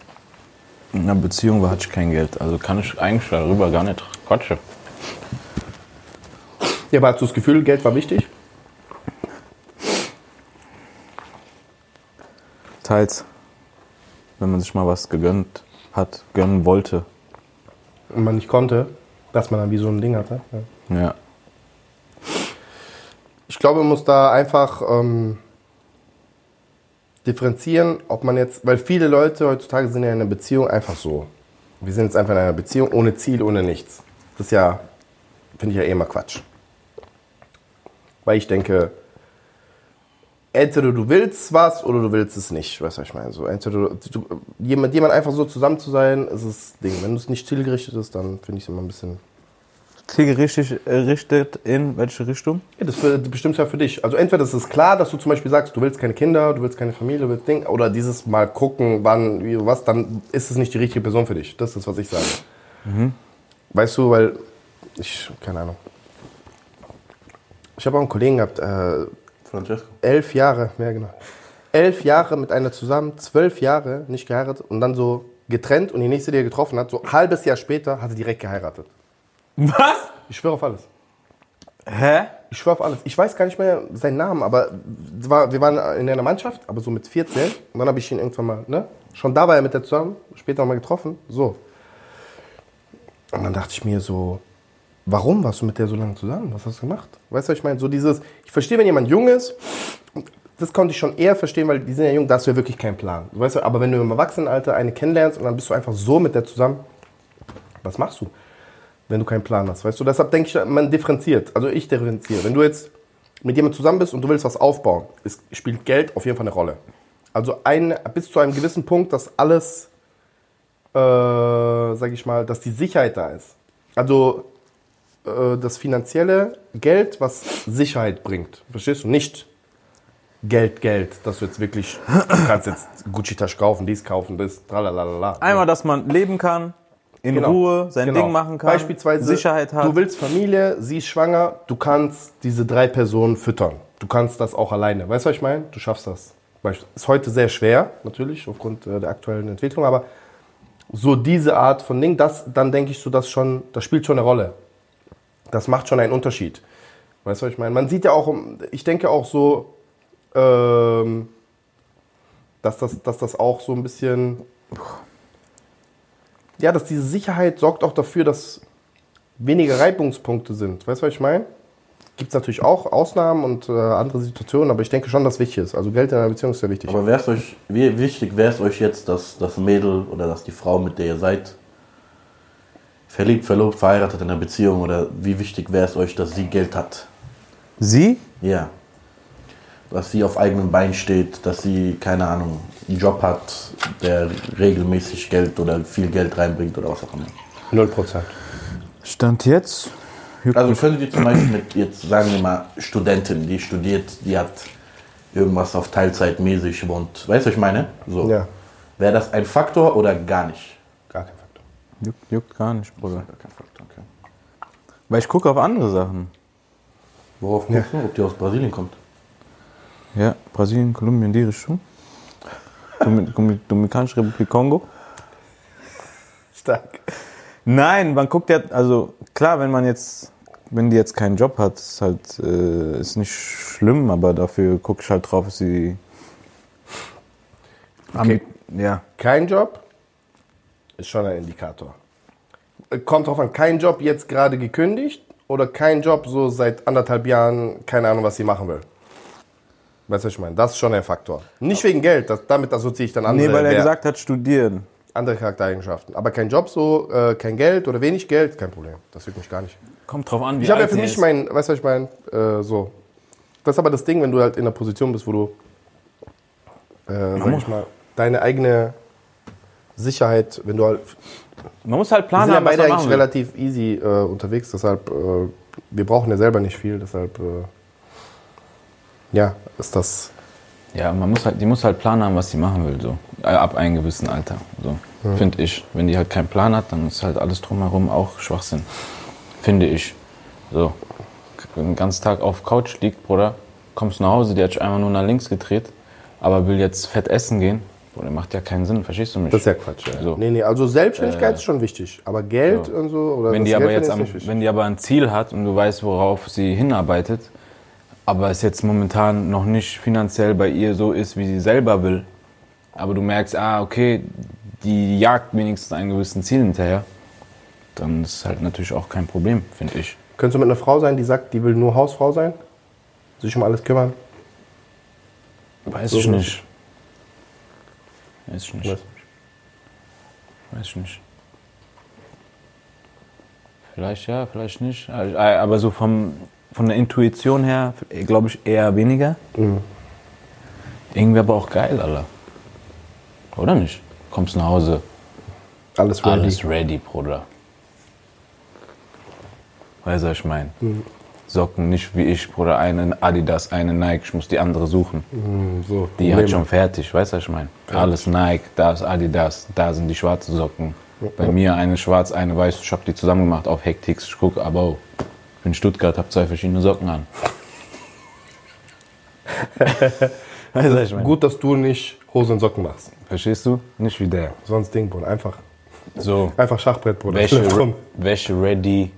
Speaker 1: in einer Beziehung war, hatte ich kein Geld. Also kann ich eigentlich darüber gar nicht quatschen.
Speaker 3: Ja, aber hast du das Gefühl, Geld war wichtig?
Speaker 1: Teils, wenn man sich mal was gegönnt hat, gönnen wollte.
Speaker 3: Und man nicht konnte, dass man dann wie so ein Ding hatte. Ja.
Speaker 1: Ja.
Speaker 3: Ich glaube, man muss da einfach ähm, differenzieren, ob man jetzt, weil viele Leute heutzutage sind ja in einer Beziehung einfach so. Wir sind jetzt einfach in einer Beziehung ohne Ziel, ohne nichts. Das ist ja, finde ich ja eh immer Quatsch. Weil ich denke, entweder du willst was oder du willst es nicht. Weißt du, was ich meine? So, entweder du, du, jemand, jemand einfach so zusammen zu sein, ist das Ding. Wenn du es nicht zielgerichtet ist, dann finde ich es immer ein bisschen
Speaker 1: Zielgerichtet richtet in welche Richtung?
Speaker 3: Ja, das das bestimmst ja für dich. Also entweder ist es klar, dass du zum Beispiel sagst, du willst keine Kinder, du willst keine Familie, du willst Ding, oder dieses Mal gucken, wann, wie, was, dann ist es nicht die richtige Person für dich. Das ist, was ich sage. Weißt du, weil ich, keine Ahnung. Ich habe auch einen Kollegen gehabt, äh,
Speaker 2: Francesco.
Speaker 3: elf Jahre, ja genau. Elf Jahre mit einer zusammen, zwölf Jahre nicht geheiratet und dann so getrennt und die nächste, die er getroffen hat, so ein halbes Jahr später, hat er direkt geheiratet.
Speaker 1: Was?
Speaker 3: Ich schwöre auf alles.
Speaker 1: Hä?
Speaker 3: Ich schwör auf alles. Ich weiß gar nicht mehr seinen Namen, aber wir waren in einer Mannschaft, aber so mit 14. Und dann habe ich ihn irgendwann mal, ne? Schon da war er mit der zusammen, später noch mal getroffen. So. Und dann dachte ich mir so, warum warst du mit der so lange zusammen? Was hast du gemacht? Weißt du, was ich meine? So dieses, ich verstehe, wenn jemand jung ist, das konnte ich schon eher verstehen, weil die sind ja jung, da hast du ja wirklich keinen Plan. Weißt du, aber wenn du im Erwachsenenalter eine kennenlernst und dann bist du einfach so mit der zusammen, was machst du? wenn du keinen Plan hast, weißt du? Deshalb denke ich, man differenziert. Also ich differenziere. Wenn du jetzt mit jemandem zusammen bist und du willst was aufbauen, es spielt Geld auf jeden Fall eine Rolle. Also ein, bis zu einem gewissen Punkt, dass alles, äh, sag ich mal, dass die Sicherheit da ist. Also äh, das finanzielle Geld, was Sicherheit bringt. Verstehst du? Nicht Geld, Geld, dass du jetzt wirklich, du kannst jetzt Gucci-Tasche kaufen, dies kaufen, das, tralalala.
Speaker 1: Einmal, dass man leben kann, in
Speaker 3: Genau.
Speaker 1: Ruhe sein
Speaker 3: Genau.
Speaker 1: Ding machen kann,
Speaker 3: Beispielsweise,
Speaker 1: Sicherheit hat.
Speaker 3: du willst Familie, sie ist schwanger, du kannst diese drei Personen füttern. Du kannst das auch alleine. Weißt du, was ich meine? Du schaffst das. Ist heute sehr schwer, natürlich, aufgrund äh, der aktuellen Entwicklung, aber so diese Art von Ding, das, dann denke ich so, das schon, das spielt schon eine Rolle. Das macht schon einen Unterschied. Weißt du, was ich meine? Man sieht ja auch, ich denke auch so, ähm, dass, das, dass das auch so ein bisschen ja, dass diese Sicherheit sorgt auch dafür, dass weniger Reibungspunkte sind. Weißt du, was ich meine? Gibt es natürlich auch Ausnahmen und äh, andere Situationen, aber ich denke schon, dass wichtig ist. Also Geld in einer Beziehung ist sehr wichtig.
Speaker 2: Aber wär's euch, wie wichtig wäre es euch jetzt, dass das Mädel oder dass die Frau, mit der ihr seid, verliebt, verlobt, verheiratet in einer Beziehung oder wie wichtig wäre es euch, dass sie Geld hat?
Speaker 1: Sie?
Speaker 2: Ja. Dass sie auf eigenen Beinen steht, dass sie, keine Ahnung, einen Job hat, der regelmäßig Geld oder viel Geld reinbringt oder was auch immer.
Speaker 3: Null Prozent.
Speaker 1: Stand jetzt?
Speaker 2: Also könntet ihr zum Beispiel mit, jetzt sagen wir mal, Studentin, die studiert, die hat irgendwas auf Teilzeit mäßig und, weißt du, was ich meine? So.
Speaker 3: Ja.
Speaker 2: Wäre das ein Faktor oder gar nicht?
Speaker 1: Juckt, juckt gar nicht, Bruder.
Speaker 2: Gar kein Faktor, okay.
Speaker 1: Weil ich gucke auf andere Sachen.
Speaker 2: Worauf guckst du, ob die aus Brasilien kommt?
Speaker 1: Ja, Brasilien, Kolumbien, die Richtung. Domin- Domin- Dominikanische Republik Kongo.
Speaker 3: Stark.
Speaker 1: Nein, man guckt ja, also klar, wenn man jetzt, wenn die jetzt keinen Job hat, ist halt, äh, ist nicht schlimm, aber dafür gucke ich halt drauf, dass sie.
Speaker 3: Okay.
Speaker 1: Ja.
Speaker 3: Kein Job ist schon ein Indikator. Kommt drauf an, kein Job jetzt gerade gekündigt oder kein Job so seit anderthalb Jahren, keine Ahnung, was sie machen will. Weißt du, was ich meine? Das ist schon ein Faktor. Nicht wegen Geld, das, damit assoziiere ich dann andere.
Speaker 1: Nee, weil er
Speaker 3: Wer-
Speaker 1: gesagt hat, studieren.
Speaker 3: andere Charaktereigenschaften. Aber kein Job so, äh, kein Geld oder wenig Geld, kein Problem. Das juckt mich gar nicht.
Speaker 1: Kommt drauf an, wie
Speaker 3: Ich habe ja für mich
Speaker 1: ist.
Speaker 3: mein, weißt du, was ich meine? Äh, so. Das ist aber das Ding, wenn du halt in einer Position bist, wo du, äh, sag ich mal, deine eigene Sicherheit, wenn du halt.
Speaker 1: Man muss halt
Speaker 3: Wir
Speaker 1: planen,
Speaker 3: sind ja beide eigentlich relativ easy äh, unterwegs, deshalb, äh, wir brauchen ja selber nicht viel, deshalb, äh, ja, ist das.
Speaker 1: Ja, man muss halt, die muss halt Plan haben, was sie machen will, so. Äh, Ab einem gewissen Alter. So. Finde ich. Wenn die halt keinen Plan hat, dann ist halt alles drumherum auch Schwachsinn. Finde ich. So. Den ganzen Tag auf Couch liegt, Bruder, kommst nach Hause, die hat sich einfach nur nach links gedreht, aber will jetzt fett essen gehen. Bruder, macht ja keinen Sinn, verstehst du mich?
Speaker 3: Das ist ja Quatsch. Ja.
Speaker 1: So.
Speaker 3: Nee, nee, also Selbstständigkeit ist schon wichtig, aber Geld und so, oder
Speaker 1: wenn die aber jetzt am, wenn die aber ein Ziel hat und du weißt, worauf sie hinarbeitet, aber es jetzt momentan noch nicht finanziell bei ihr so ist, wie sie selber will, aber du merkst, ah, okay, die jagt wenigstens einen gewissen Ziel hinterher, dann ist halt natürlich auch kein Problem, finde ich.
Speaker 3: Könntest du mit einer Frau sein, die sagt, die will nur Hausfrau sein? Sich um alles kümmern?
Speaker 1: Weiß
Speaker 3: So
Speaker 1: ich nicht. Weiß ich nicht.
Speaker 3: Was?
Speaker 1: Weiß ich nicht. Vielleicht ja, vielleicht nicht. Aber so vom, von der Intuition her, glaube ich, eher weniger. Irgendwie aber auch geil, Alter. Oder nicht? Kommst nach Hause,
Speaker 3: Alles ready.
Speaker 1: alles ready, Bruder. Weißt du, was ich meine? Socken nicht wie ich, Bruder, eine Adidas, eine Nike, ich muss die andere suchen.
Speaker 3: So,
Speaker 1: Die hat schon fertig, weißt du, was ich meine? Alles Nike, da ist Adidas, da sind die schwarzen Socken. Bei mir eine schwarz, eine weiß. Ich habe die zusammen gemacht auf Hectix. Ich gucke, aber oh, ich bin in Stuttgart, habe zwei verschiedene Socken an. weißt du, was ich meine?
Speaker 3: Gut, dass du nicht Hose und Socken machst.
Speaker 1: Verstehst du? Nicht wie der.
Speaker 3: Sonst Ding, Bruder. Einfach,
Speaker 1: So,
Speaker 3: einfach Schachbrett, Bruder.
Speaker 1: Wäsche. Wäsche ready,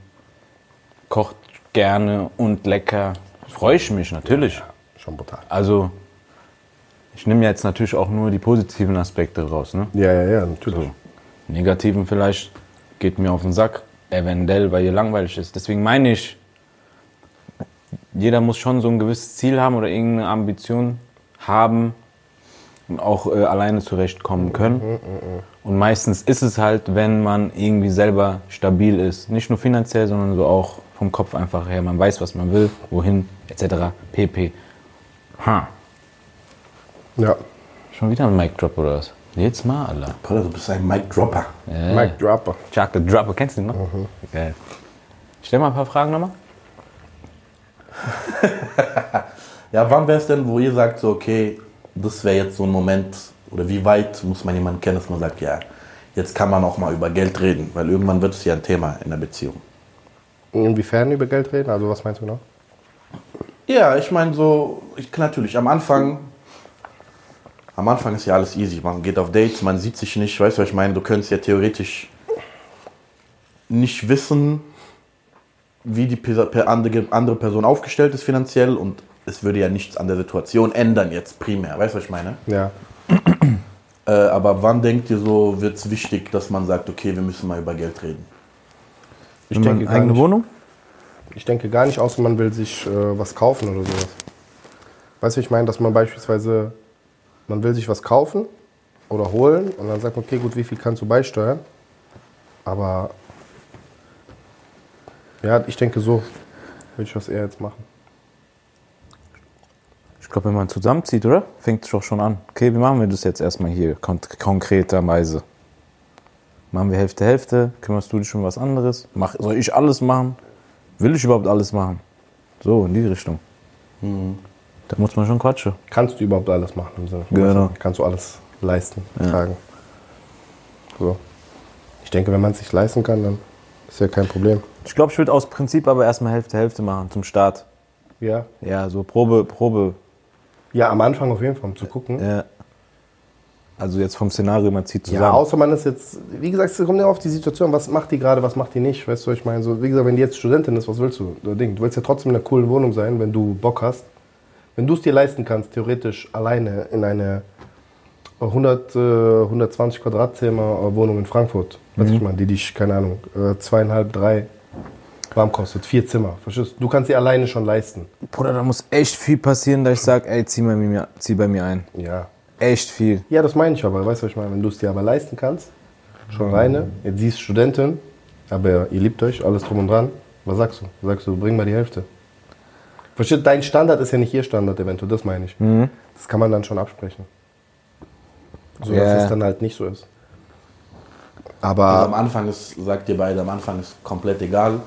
Speaker 1: kocht gerne und lecker. Freue ich mich natürlich.
Speaker 3: Schon brutal.
Speaker 1: Also, ich nehme jetzt natürlich auch nur die positiven Aspekte raus. Ne?
Speaker 3: Ja, ja, ja, natürlich.
Speaker 1: So. Negativen vielleicht geht mir auf den Sack, eventuell, weil ihr langweilig ist. Deswegen meine ich, jeder muss schon so ein gewisses Ziel haben oder irgendeine Ambition haben und auch äh, alleine zurechtkommen können. Und meistens ist es halt, wenn man irgendwie selber stabil ist. Nicht nur finanziell, sondern so auch vom Kopf einfach her. Man weiß, was man will, wohin, etc. pp. Ha.
Speaker 3: Ja.
Speaker 1: Schon wieder ein Mic Drop oder was? Jetzt mal, Alter.
Speaker 2: Bruder, du bist ein Mic Dropper.
Speaker 1: Ja.
Speaker 3: Mike Dropper.
Speaker 1: Chocolate Dropper, kennst du den noch? Geil. Stell mal ein paar Fragen nochmal.
Speaker 2: Ja, wann wäre es denn, wo ihr sagt, so, okay, das wäre jetzt so ein Moment, oder wie weit muss man jemanden kennen, dass man sagt, ja, jetzt kann man auch mal über Geld reden, weil irgendwann wird es ja ein Thema in der Beziehung.
Speaker 3: Inwiefern über Geld reden? Also, was meinst du genau?
Speaker 2: Ja, ich meine so, ich natürlich am Anfang, am Anfang ist ja alles easy. Man geht auf Dates, man sieht sich nicht, weißt du, was ich meine? Du könntest ja theoretisch nicht wissen, wie die andere Person aufgestellt ist finanziell und es würde ja nichts an der Situation ändern jetzt primär, weißt du, was ich meine?
Speaker 3: Ja.
Speaker 2: Äh, aber wann denkt ihr so, wird es wichtig, dass man sagt, okay, wir müssen mal über Geld reden?
Speaker 3: Ich denke, gar nicht.
Speaker 1: Wohnung?
Speaker 3: ich denke gar nicht, außer man will sich äh, was kaufen oder sowas. Weißt du, ich meine, dass man beispielsweise, man will sich was kaufen oder holen und dann sagt man, okay, gut, wie viel kannst du beisteuern? Aber ja, ich denke so, würde ich das eher jetzt machen.
Speaker 1: Ich glaube, wenn man zusammenzieht, oder? Fängt es doch schon an. Okay, wie machen wir das jetzt erstmal hier kon konkreterweise? Machen wir Hälfte, Hälfte? Kümmerst du dich um was anderes? Mach, soll ich alles machen? Will ich überhaupt alles machen? So, in die Richtung. Da muss man schon quatschen.
Speaker 3: Kannst du überhaupt alles machen? Im Sinne von,
Speaker 1: Genau.
Speaker 3: Kannst du alles leisten, tragen. So. Ich denke, wenn man es sich leisten kann, dann ist ja kein Problem.
Speaker 1: Ich glaube, ich würde aus Prinzip aber erstmal Hälfte, Hälfte machen zum Start.
Speaker 3: Ja.
Speaker 1: Ja, so Probe, Probe.
Speaker 3: Ja, am Anfang auf jeden Fall, um zu gucken.
Speaker 1: Ja. Also jetzt vom Szenario, man zieht zusammen.
Speaker 3: Ja, außer man ist jetzt, wie gesagt, es kommt ja auf die Situation, was macht die gerade, was macht die nicht, weißt du, ich meine, so, wie gesagt, wenn die jetzt Studentin ist, was willst du? Du willst ja trotzdem in einer coolen Wohnung sein, wenn du Bock hast. Wenn du es dir leisten kannst, theoretisch alleine in eine 100, äh, 120 Quadratzimmer Wohnung in Frankfurt, weißt du, ich meine, die dich, keine Ahnung, äh, zweieinhalb, drei warm kostet, vier Zimmer, verstehst du? Du kannst dir alleine schon leisten.
Speaker 1: Bruder, da muss echt viel passieren, dass ich sage, ey, zieh, bei mir, zieh bei mir ein.
Speaker 3: Ja.
Speaker 1: Echt viel.
Speaker 3: Ja, das meine ich aber, weißt du, was ich meine? Wenn du es dir aber leisten kannst, schon reine. Jetzt sie ist Studentin, aber ihr liebt euch, alles drum und dran. Was sagst du? Sagst du, bring mal die Hälfte. Versteht, dein Standard ist ja nicht ihr Standard eventuell, das meine ich. Das kann man dann schon absprechen. So
Speaker 1: Ja.
Speaker 3: dass es dann halt nicht so ist.
Speaker 2: Also
Speaker 3: Aber
Speaker 2: am Anfang ist, sagt ihr beide, am Anfang ist komplett egal.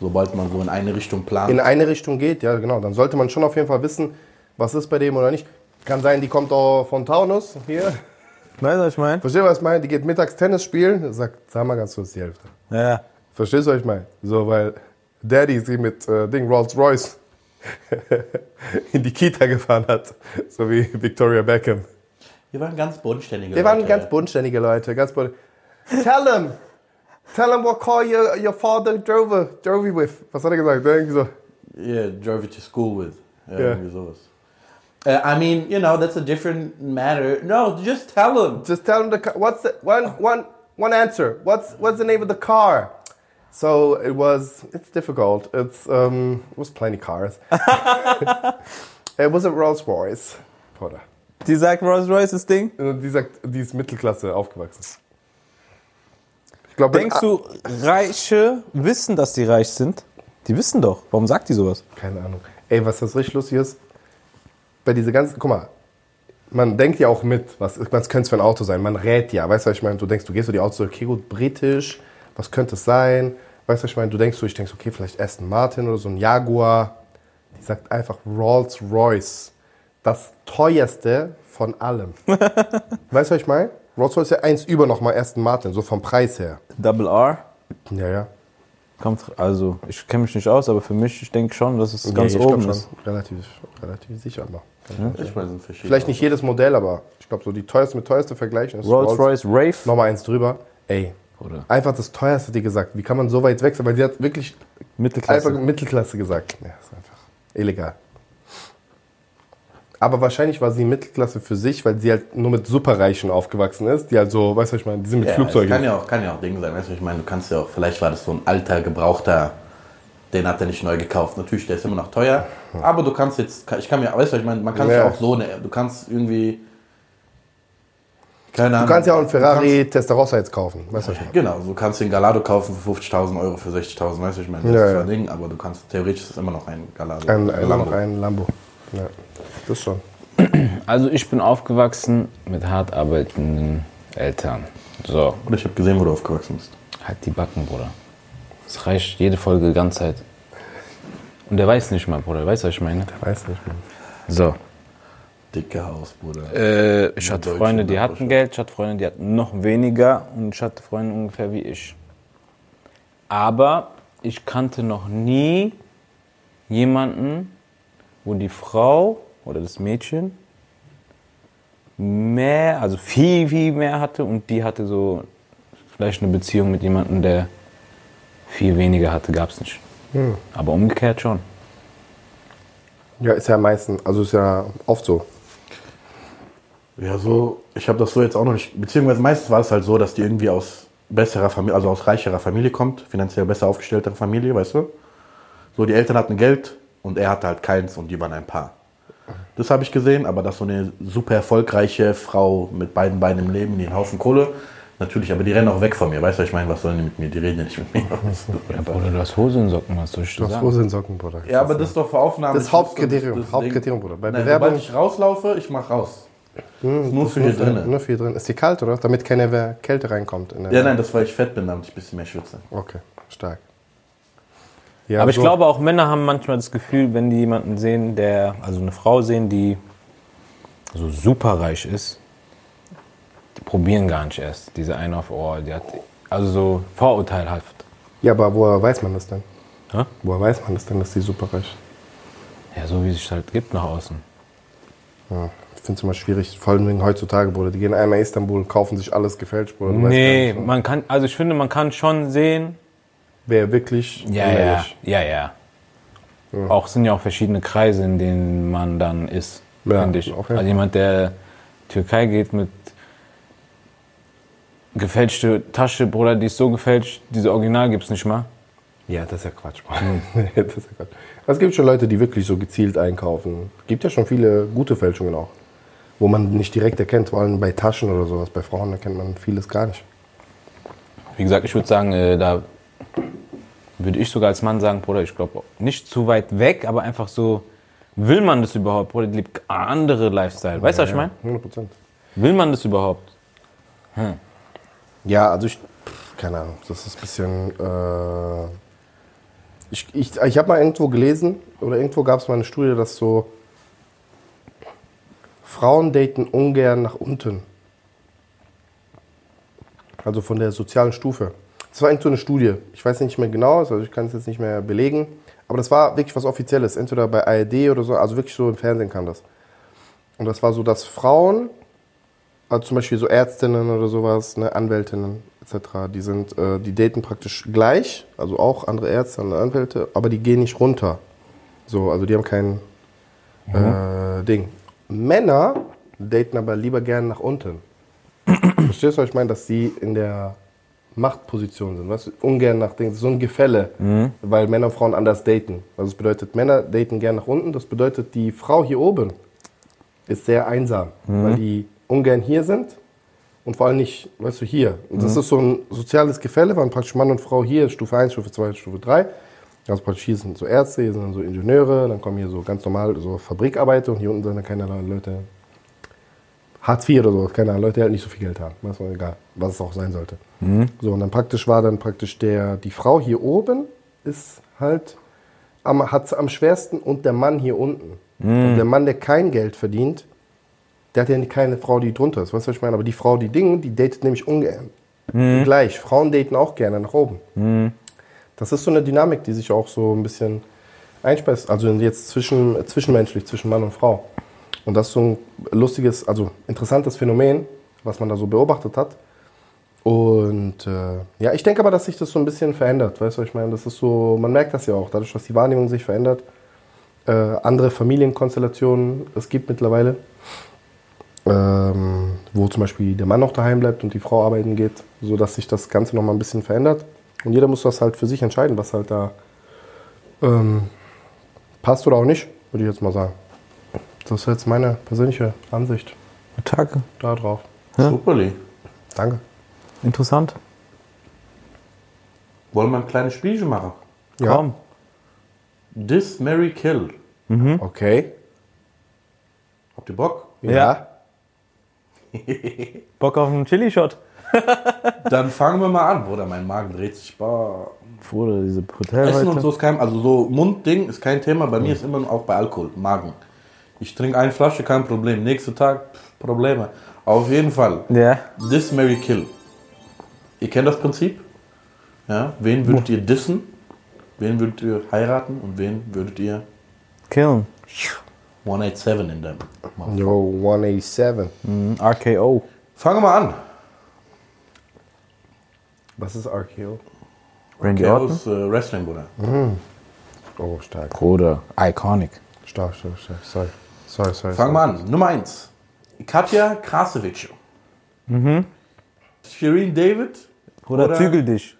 Speaker 2: Sobald man so in eine Richtung plant.
Speaker 3: in eine Richtung geht, ja genau, dann sollte man schon auf jeden Fall wissen, was ist bei dem oder nicht. Kann sein, die kommt auch von Taunus hier.
Speaker 1: Weißt du, was ich meine?
Speaker 3: Verstehst du, was ich meine? Die geht mittags Tennis spielen, sagt, sag mal ganz kurz die Hälfte.
Speaker 1: Ja.
Speaker 3: Verstehst du, was ich meine? So, weil Daddy sie mit äh, Ding Rolls Royce in die Kita gefahren hat, so wie Victoria Beckham.
Speaker 2: wir waren ganz bodenständige
Speaker 3: Wir waren
Speaker 2: Leute.
Speaker 3: ganz bodenständige Leute, ganz boden. Tell him, tell him what car your, your father drove, drove you with. Was hat er gesagt? Irgendwie so.
Speaker 2: Yeah, drove you to school with. Ja,
Speaker 3: Ja.
Speaker 2: irgendwie sowas. Uh, I mean, you know, that's a different matter. No, just tell him.
Speaker 3: Just tell him the. What's the one one one answer? What's what's the name of the car? So it was. It's difficult. It's um. It was plenty cars. it was a Rolls Royce. Oder?
Speaker 1: Die sagt Rolls Royce das Ding?
Speaker 3: Die sagt, die ist Mittelklasse aufgewachsen. Ich glaube,
Speaker 1: Denkst du, Reiche wissen, dass die reich sind? Die wissen doch. Warum sagt die sowas?
Speaker 3: Keine Ahnung. Ey, was das richtig lustig ist, bei dieser ganzen, guck mal, man denkt ja auch mit, was, was könnte es für ein Auto sein? Man rät ja, weißt du, was ich meine? Du denkst, du gehst so die Autos, okay, gut, britisch, was könnte es sein? Weißt du, was ich meine? Du denkst so, ich denk so, okay, vielleicht Aston Martin oder so ein Jaguar. Die sagt einfach Rolls Royce. Das teuerste von allem. weißt du, was ich meine? Rolls Royce ist ja eins über nochmal Aston Martin, so vom Preis her.
Speaker 1: Double R?
Speaker 3: Ja, ja.
Speaker 1: Kommt, also, ich kenne mich nicht aus, aber für mich, ich denke schon, dass es ganz
Speaker 3: ich glaub
Speaker 1: oben
Speaker 3: schon.
Speaker 1: ist.
Speaker 3: Relativ, relativ sicher,
Speaker 2: Ich meine, sind verschiedene.
Speaker 3: Vielleicht nicht jedes Modell, aber ich glaube, so die teuerste mit teuerste vergleichen ist
Speaker 1: Rolls Royce Rave?
Speaker 3: Nochmal eins drüber. Ey,
Speaker 1: Oder
Speaker 3: einfach das teuerste, hat die gesagt. Wie kann man so weit wechseln? Weil sie hat wirklich
Speaker 1: Mittelklasse.
Speaker 3: einfach Mittelklasse gesagt. Ja, ist einfach illegal. Aber wahrscheinlich war sie Mittelklasse für sich, weil sie halt nur mit Superreichen aufgewachsen ist, die halt so, weißt du, was ich meine, die sind mit
Speaker 2: ja,
Speaker 3: Flugzeugen.
Speaker 2: Kann ja, auch, kann ja auch Ding sein. Weißt du, ich meine, du kannst ja auch, vielleicht war das so ein alter, gebrauchter, den hat er nicht neu gekauft. Natürlich, der ist immer noch teuer. Aber du kannst jetzt, ich kann mir, weißt du, ich meine, man kann
Speaker 3: Ja.
Speaker 2: ja auch so, eine, du kannst irgendwie, keine
Speaker 3: Du
Speaker 2: Ahnung.
Speaker 3: kannst ja auch einen
Speaker 2: du
Speaker 3: Ferrari Testarossa jetzt kaufen, weißt du, meine.
Speaker 2: Genau, du kannst den Galado kaufen für 50.000 Euro, für 60.000, weißt du, ich meine, das
Speaker 3: Ja,
Speaker 2: ist
Speaker 3: ja.
Speaker 2: ein Ding, aber du kannst, theoretisch ist es immer noch ein Galado.
Speaker 3: Ein, ein,
Speaker 2: Lambo.
Speaker 3: noch ein Lambo. Ja, das schon.
Speaker 1: Also, ich bin aufgewachsen mit hart arbeitenden Eltern. So,
Speaker 2: Oder ich habe gesehen, wo du aufgewachsen bist.
Speaker 1: halt die Backen, Bruder. Es reicht jede Folge die ganze Zeit. Und der weiß nicht mal, Bruder. Weißt du, was ich meine?
Speaker 3: Weiß nicht mehr.
Speaker 1: So.
Speaker 2: Dicke Haus, Bruder.
Speaker 1: Äh, ich hatte Freunde, die hatten. Geld, ich hatte Freunde, die hatten noch weniger und ich hatte Freunde ungefähr wie ich. Aber ich kannte noch nie jemanden, wo die Frau oder das Mädchen mehr, also viel, viel mehr hatte und die hatte so vielleicht eine Beziehung mit jemandem, der viel weniger hatte, gab es nicht. Aber umgekehrt schon.
Speaker 3: Ja, ist ja meistens, also ist ja oft so.
Speaker 2: Ja, so, ich habe das so jetzt auch noch nicht, beziehungsweise meistens war es halt so, dass die irgendwie aus besserer Familie, also aus reicherer Familie kommt, finanziell besser aufgestellter Familie, weißt du? So, die Eltern hatten Geld und er hatte halt keins und die waren ein Paar. Das habe ich gesehen, aber dass so eine super erfolgreiche Frau mit beiden Beinen im Leben, die einen Haufen Kohle, natürlich, aber die rennen auch weg von mir, weißt du, was ich meine? Was sollen die mit mir? Die reden ja nicht mit mir.
Speaker 1: Ja, Bruder, du hast Hose in Socken, was soll ich dir
Speaker 3: Du hast? Hose in Socken, Bruder.
Speaker 2: Ja, aber das ist doch für Aufnahmen.
Speaker 3: Das Hauptkriterium, Hauptkriterium, Bruder. Bei
Speaker 2: Nein,
Speaker 3: Bewerbung-
Speaker 2: sobald ich rauslaufe, ich mach raus. Das ist nur für hier drinnen.
Speaker 3: Nur für hier drin. Ist die kalt, oder? Damit keine Wer- Kälte reinkommt. In der
Speaker 2: Ja, nein, das weil ich fett bin, damit ich ein bisschen mehr schwitze.
Speaker 3: Okay, stark. Ja,
Speaker 1: Aber ich
Speaker 3: so-
Speaker 1: glaube auch Männer haben manchmal das Gefühl, wenn die jemanden sehen, der, also eine Frau sehen, die so superreich ist, die probieren gar nicht erst. Diese eine auf Ohr, die hat, also so vorurteilhaft.
Speaker 3: Ja, aber woher weiß man das denn?
Speaker 1: Hä?
Speaker 3: Woher weiß man das denn, dass die superreich
Speaker 1: Ja, so wie es sich halt gibt nach außen.
Speaker 3: ja. Ich finde es immer schwierig, vor allem heutzutage, Bruder. Die gehen einmal nach Istanbul und kaufen sich alles gefälscht, Bruder. Du
Speaker 1: Nee,
Speaker 3: nicht,
Speaker 1: man kann, also ich finde, man kann schon sehen,
Speaker 3: wer wirklich
Speaker 1: ja, ja,
Speaker 3: ehrlich.
Speaker 1: ja, ja. Auch sind ja auch verschiedene Kreise, in denen man dann ist,
Speaker 3: Ja,
Speaker 1: finde ich. Also jemand, der Türkei geht mit gefälschte Tasche, Bruder, die ist so gefälscht, diese Original gibt's nicht mal.
Speaker 3: Ja, das ist ja Quatsch, das ist ja Quatsch. Es gibt schon Leute, die wirklich so gezielt einkaufen. gibt ja schon viele gute Fälschungen auch. Wo man nicht direkt erkennt, vor allem bei Taschen oder sowas. Bei Frauen erkennt man vieles gar nicht.
Speaker 1: Wie gesagt, ich würde sagen, äh, da würde ich sogar als Mann sagen, Bruder, ich glaube nicht zu weit weg, aber einfach so, will man das überhaupt, Bruder, die lebt andere Lifestyle. Weißt du, was ich meine?
Speaker 3: 100 Prozent.
Speaker 1: Will man das überhaupt?
Speaker 3: Ja, also ich, keine Ahnung, das ist ein bisschen. Äh, ich ich, ich habe mal irgendwo gelesen, oder irgendwo gab es mal eine Studie, dass so Frauen daten ungern nach unten. Also von der sozialen Stufe. Das war irgendwo eine Studie. Ich weiß nicht mehr genau, also ich kann es jetzt nicht mehr belegen. Aber das war wirklich was Offizielles. Entweder bei ARD oder so, also wirklich so im Fernsehen kam das. Und das war so, dass Frauen also zum Beispiel so Ärztinnen oder sowas, ne, Anwältinnen etc., die sind, äh, die daten praktisch gleich, also auch andere Ärzte, andere Anwälte, aber die gehen nicht runter. So, also die haben kein äh, Ding. Männer daten aber lieber gern nach unten. Verstehst du, was ich meine? Dass die in der Machtposition sind, du? Ungern nach Ding. Das ist so ein Gefälle, weil Männer und Frauen anders daten. Also das bedeutet, Männer daten gern nach unten, das bedeutet, die Frau hier oben ist sehr einsam, weil die ungern hier sind und vor allem nicht, weißt du, hier. Und das ist so ein soziales Gefälle, weil praktisch Mann und Frau hier, Stufe 1, Stufe 2, Stufe 3. Also praktisch hier sind so Ärzte, hier sind dann so Ingenieure, dann kommen hier so ganz normal so Fabrikarbeiter und hier unten sind dann keine Leute, Hartz IV oder so, keine Ahnung, Leute, die halt nicht so viel Geld haben. Ist mir egal, was es auch sein sollte. So, und dann praktisch war dann praktisch der, die Frau hier oben ist halt am, hat's am schwersten und der Mann hier unten. Und der Mann, der kein Geld verdient, der hat ja keine Frau, die drunter ist. Weißt du, was ich meine? Aber die Frau, die Dinge, die datet nämlich ungern. Gleich. Frauen daten auch gerne nach oben. Das ist so eine Dynamik, die sich auch so ein bisschen einspeist. Also jetzt zwischen, zwischenmenschlich, zwischen Mann und Frau. Und das ist so ein lustiges, also interessantes Phänomen, was man da so beobachtet hat. Und äh, ja, ich denke aber, dass sich das so ein bisschen verändert. Weißt du, was ich meine? Das ist so, man merkt das ja auch, dadurch, dass die Wahrnehmung sich verändert. Äh, andere Familienkonstellationen es gibt mittlerweile, ähm, wo zum Beispiel der Mann noch daheim bleibt und die Frau arbeiten geht, sodass sich das Ganze nochmal ein bisschen verändert. Und jeder muss das halt für sich entscheiden, was halt da ähm, passt oder auch nicht, würde ich jetzt mal sagen. Das ist jetzt meine persönliche Ansicht
Speaker 1: Tage.
Speaker 3: da drauf.
Speaker 2: Superli.
Speaker 3: Danke.
Speaker 1: Interessant.
Speaker 2: Wollen wir ein kleines Spielchen machen?
Speaker 3: Ja.
Speaker 1: Komm.
Speaker 2: This, Mary Kill.
Speaker 3: Okay.
Speaker 2: Habt ihr Bock?
Speaker 1: Ja. Bock auf einen Chili-Shot?
Speaker 2: Dann fangen wir mal an. Bruder, mein Magen dreht sich. Boah.
Speaker 1: Bruder, diese Hotel
Speaker 2: Essen und so ist kein, also so Mundding ist kein Thema. Bei mir ist immer auch bei Alkohol, Magen. Ich trinke eine Flasche, kein Problem. Nächster Tag, pff, Probleme. Auf jeden Fall.
Speaker 1: Ja.
Speaker 2: Diss, Mary Kill. Ihr kennt das Prinzip? Ja. Wen würdet ihr dissen? Wen würdet ihr heiraten? Und wen würdet ihr
Speaker 1: Killen.
Speaker 2: 187 in dem?
Speaker 3: Yo, 187.
Speaker 1: Mhm, RKO.
Speaker 2: Fangen wir mal an.
Speaker 3: Was ist RKO?
Speaker 1: Randy
Speaker 2: Der
Speaker 1: Orton.
Speaker 2: aus äh, Wrestling, Bruder.
Speaker 3: Oh, stark.
Speaker 1: Bruder, iconic.
Speaker 3: Stark, stark, stark. Sorry. Sorry, sorry.
Speaker 2: Fangen wir an. Nummer 1. Katja Krasowitsch. Shirin David.
Speaker 1: Bruder,
Speaker 2: Oder-
Speaker 1: zügel dich.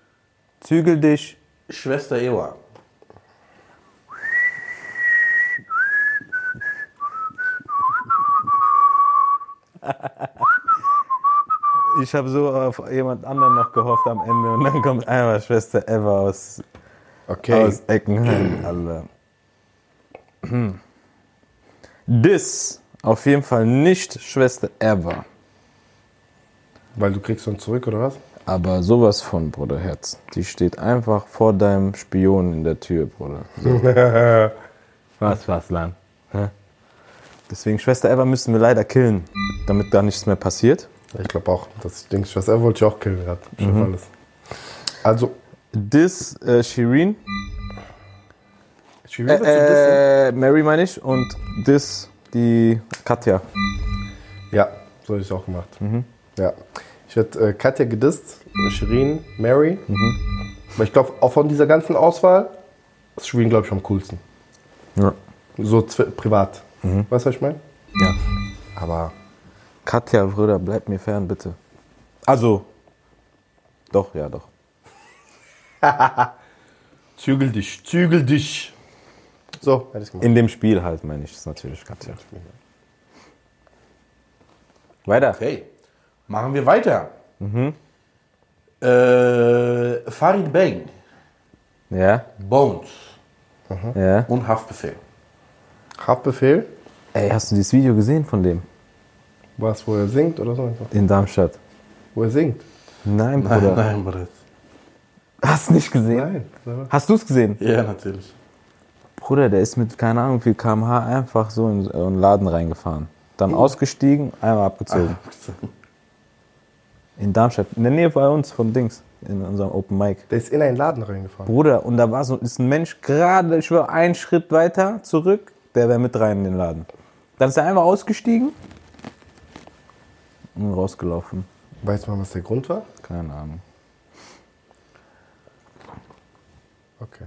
Speaker 1: Zügel dich.
Speaker 2: Schwester Ewa.
Speaker 1: Ich habe so auf jemand anderen noch gehofft am Ende und dann kommt einmal Schwester Eva aus,
Speaker 3: Okay.
Speaker 1: aus Eckenheim. Alter. Hm. This auf jeden Fall nicht Schwester Eva.
Speaker 3: Weil du kriegst uns zurück, oder was?
Speaker 1: Aber sowas von, Bruder Herz. Die steht einfach vor deinem Spion in der Tür, Bruder. So. was, was, Lan? Hä? Deswegen, Schwester Eva müssen wir leider killen, damit da nichts mehr passiert.
Speaker 3: Ich glaube auch. Das Ding, was er wollte ich auch killen gerade. Schon alles. Also,
Speaker 1: This äh,
Speaker 3: Shirin dissen?
Speaker 1: äh, äh, Mary meine ich, und this die Katja.
Speaker 3: Ja, so hätte ich es auch gemacht. Ja. Ich hätte äh, Katja gedisst, Shirin, Mary. Weil ich glaube, auch von dieser ganzen Auswahl ist Shirin, glaube ich, am coolsten.
Speaker 1: Ja.
Speaker 3: So zw- privat. Weißt du, was ich meine?
Speaker 1: ja.
Speaker 3: Aber
Speaker 1: Katja, Bruder, bleib mir fern, bitte. Also, doch, ja, doch.
Speaker 3: zügel dich, zügel dich. So, hätte ich gemacht.
Speaker 1: In dem Spiel halt, meine ich, ist natürlich Katja. Weiter.
Speaker 2: Okay. Machen wir weiter. Äh, Farid Bang,
Speaker 1: Ja,
Speaker 2: Bones
Speaker 1: ja.
Speaker 2: und Haftbefehl.
Speaker 3: Haftbefehl.
Speaker 1: Ey, hast du dieses Video gesehen von dem?
Speaker 3: Was, wo er singt oder so?
Speaker 1: In Darmstadt.
Speaker 3: Wo er singt?
Speaker 1: Nein,
Speaker 2: Nein,
Speaker 1: Bruder.
Speaker 2: nein, Bruder.
Speaker 1: Hast du nicht gesehen?
Speaker 3: Nein.
Speaker 1: Hast du es gesehen?
Speaker 2: Ja, natürlich.
Speaker 1: Bruder, der ist mit keine Ahnung wie viel kmh einfach so in einen Laden reingefahren. Dann ausgestiegen, einmal abgezogen. In Darmstadt, in der Nähe bei uns von Dings, in unserem Open Mic.
Speaker 3: Der ist in einen Laden reingefahren.
Speaker 1: Bruder, und da war so, ist ein Mensch gerade, ich schwör, einen Schritt weiter zurück, der wäre mit rein in den Laden. Dann ist er einfach ausgestiegen und rausgelaufen.
Speaker 3: Weiß man, was der Grund war?
Speaker 1: Keine Ahnung.
Speaker 3: Okay.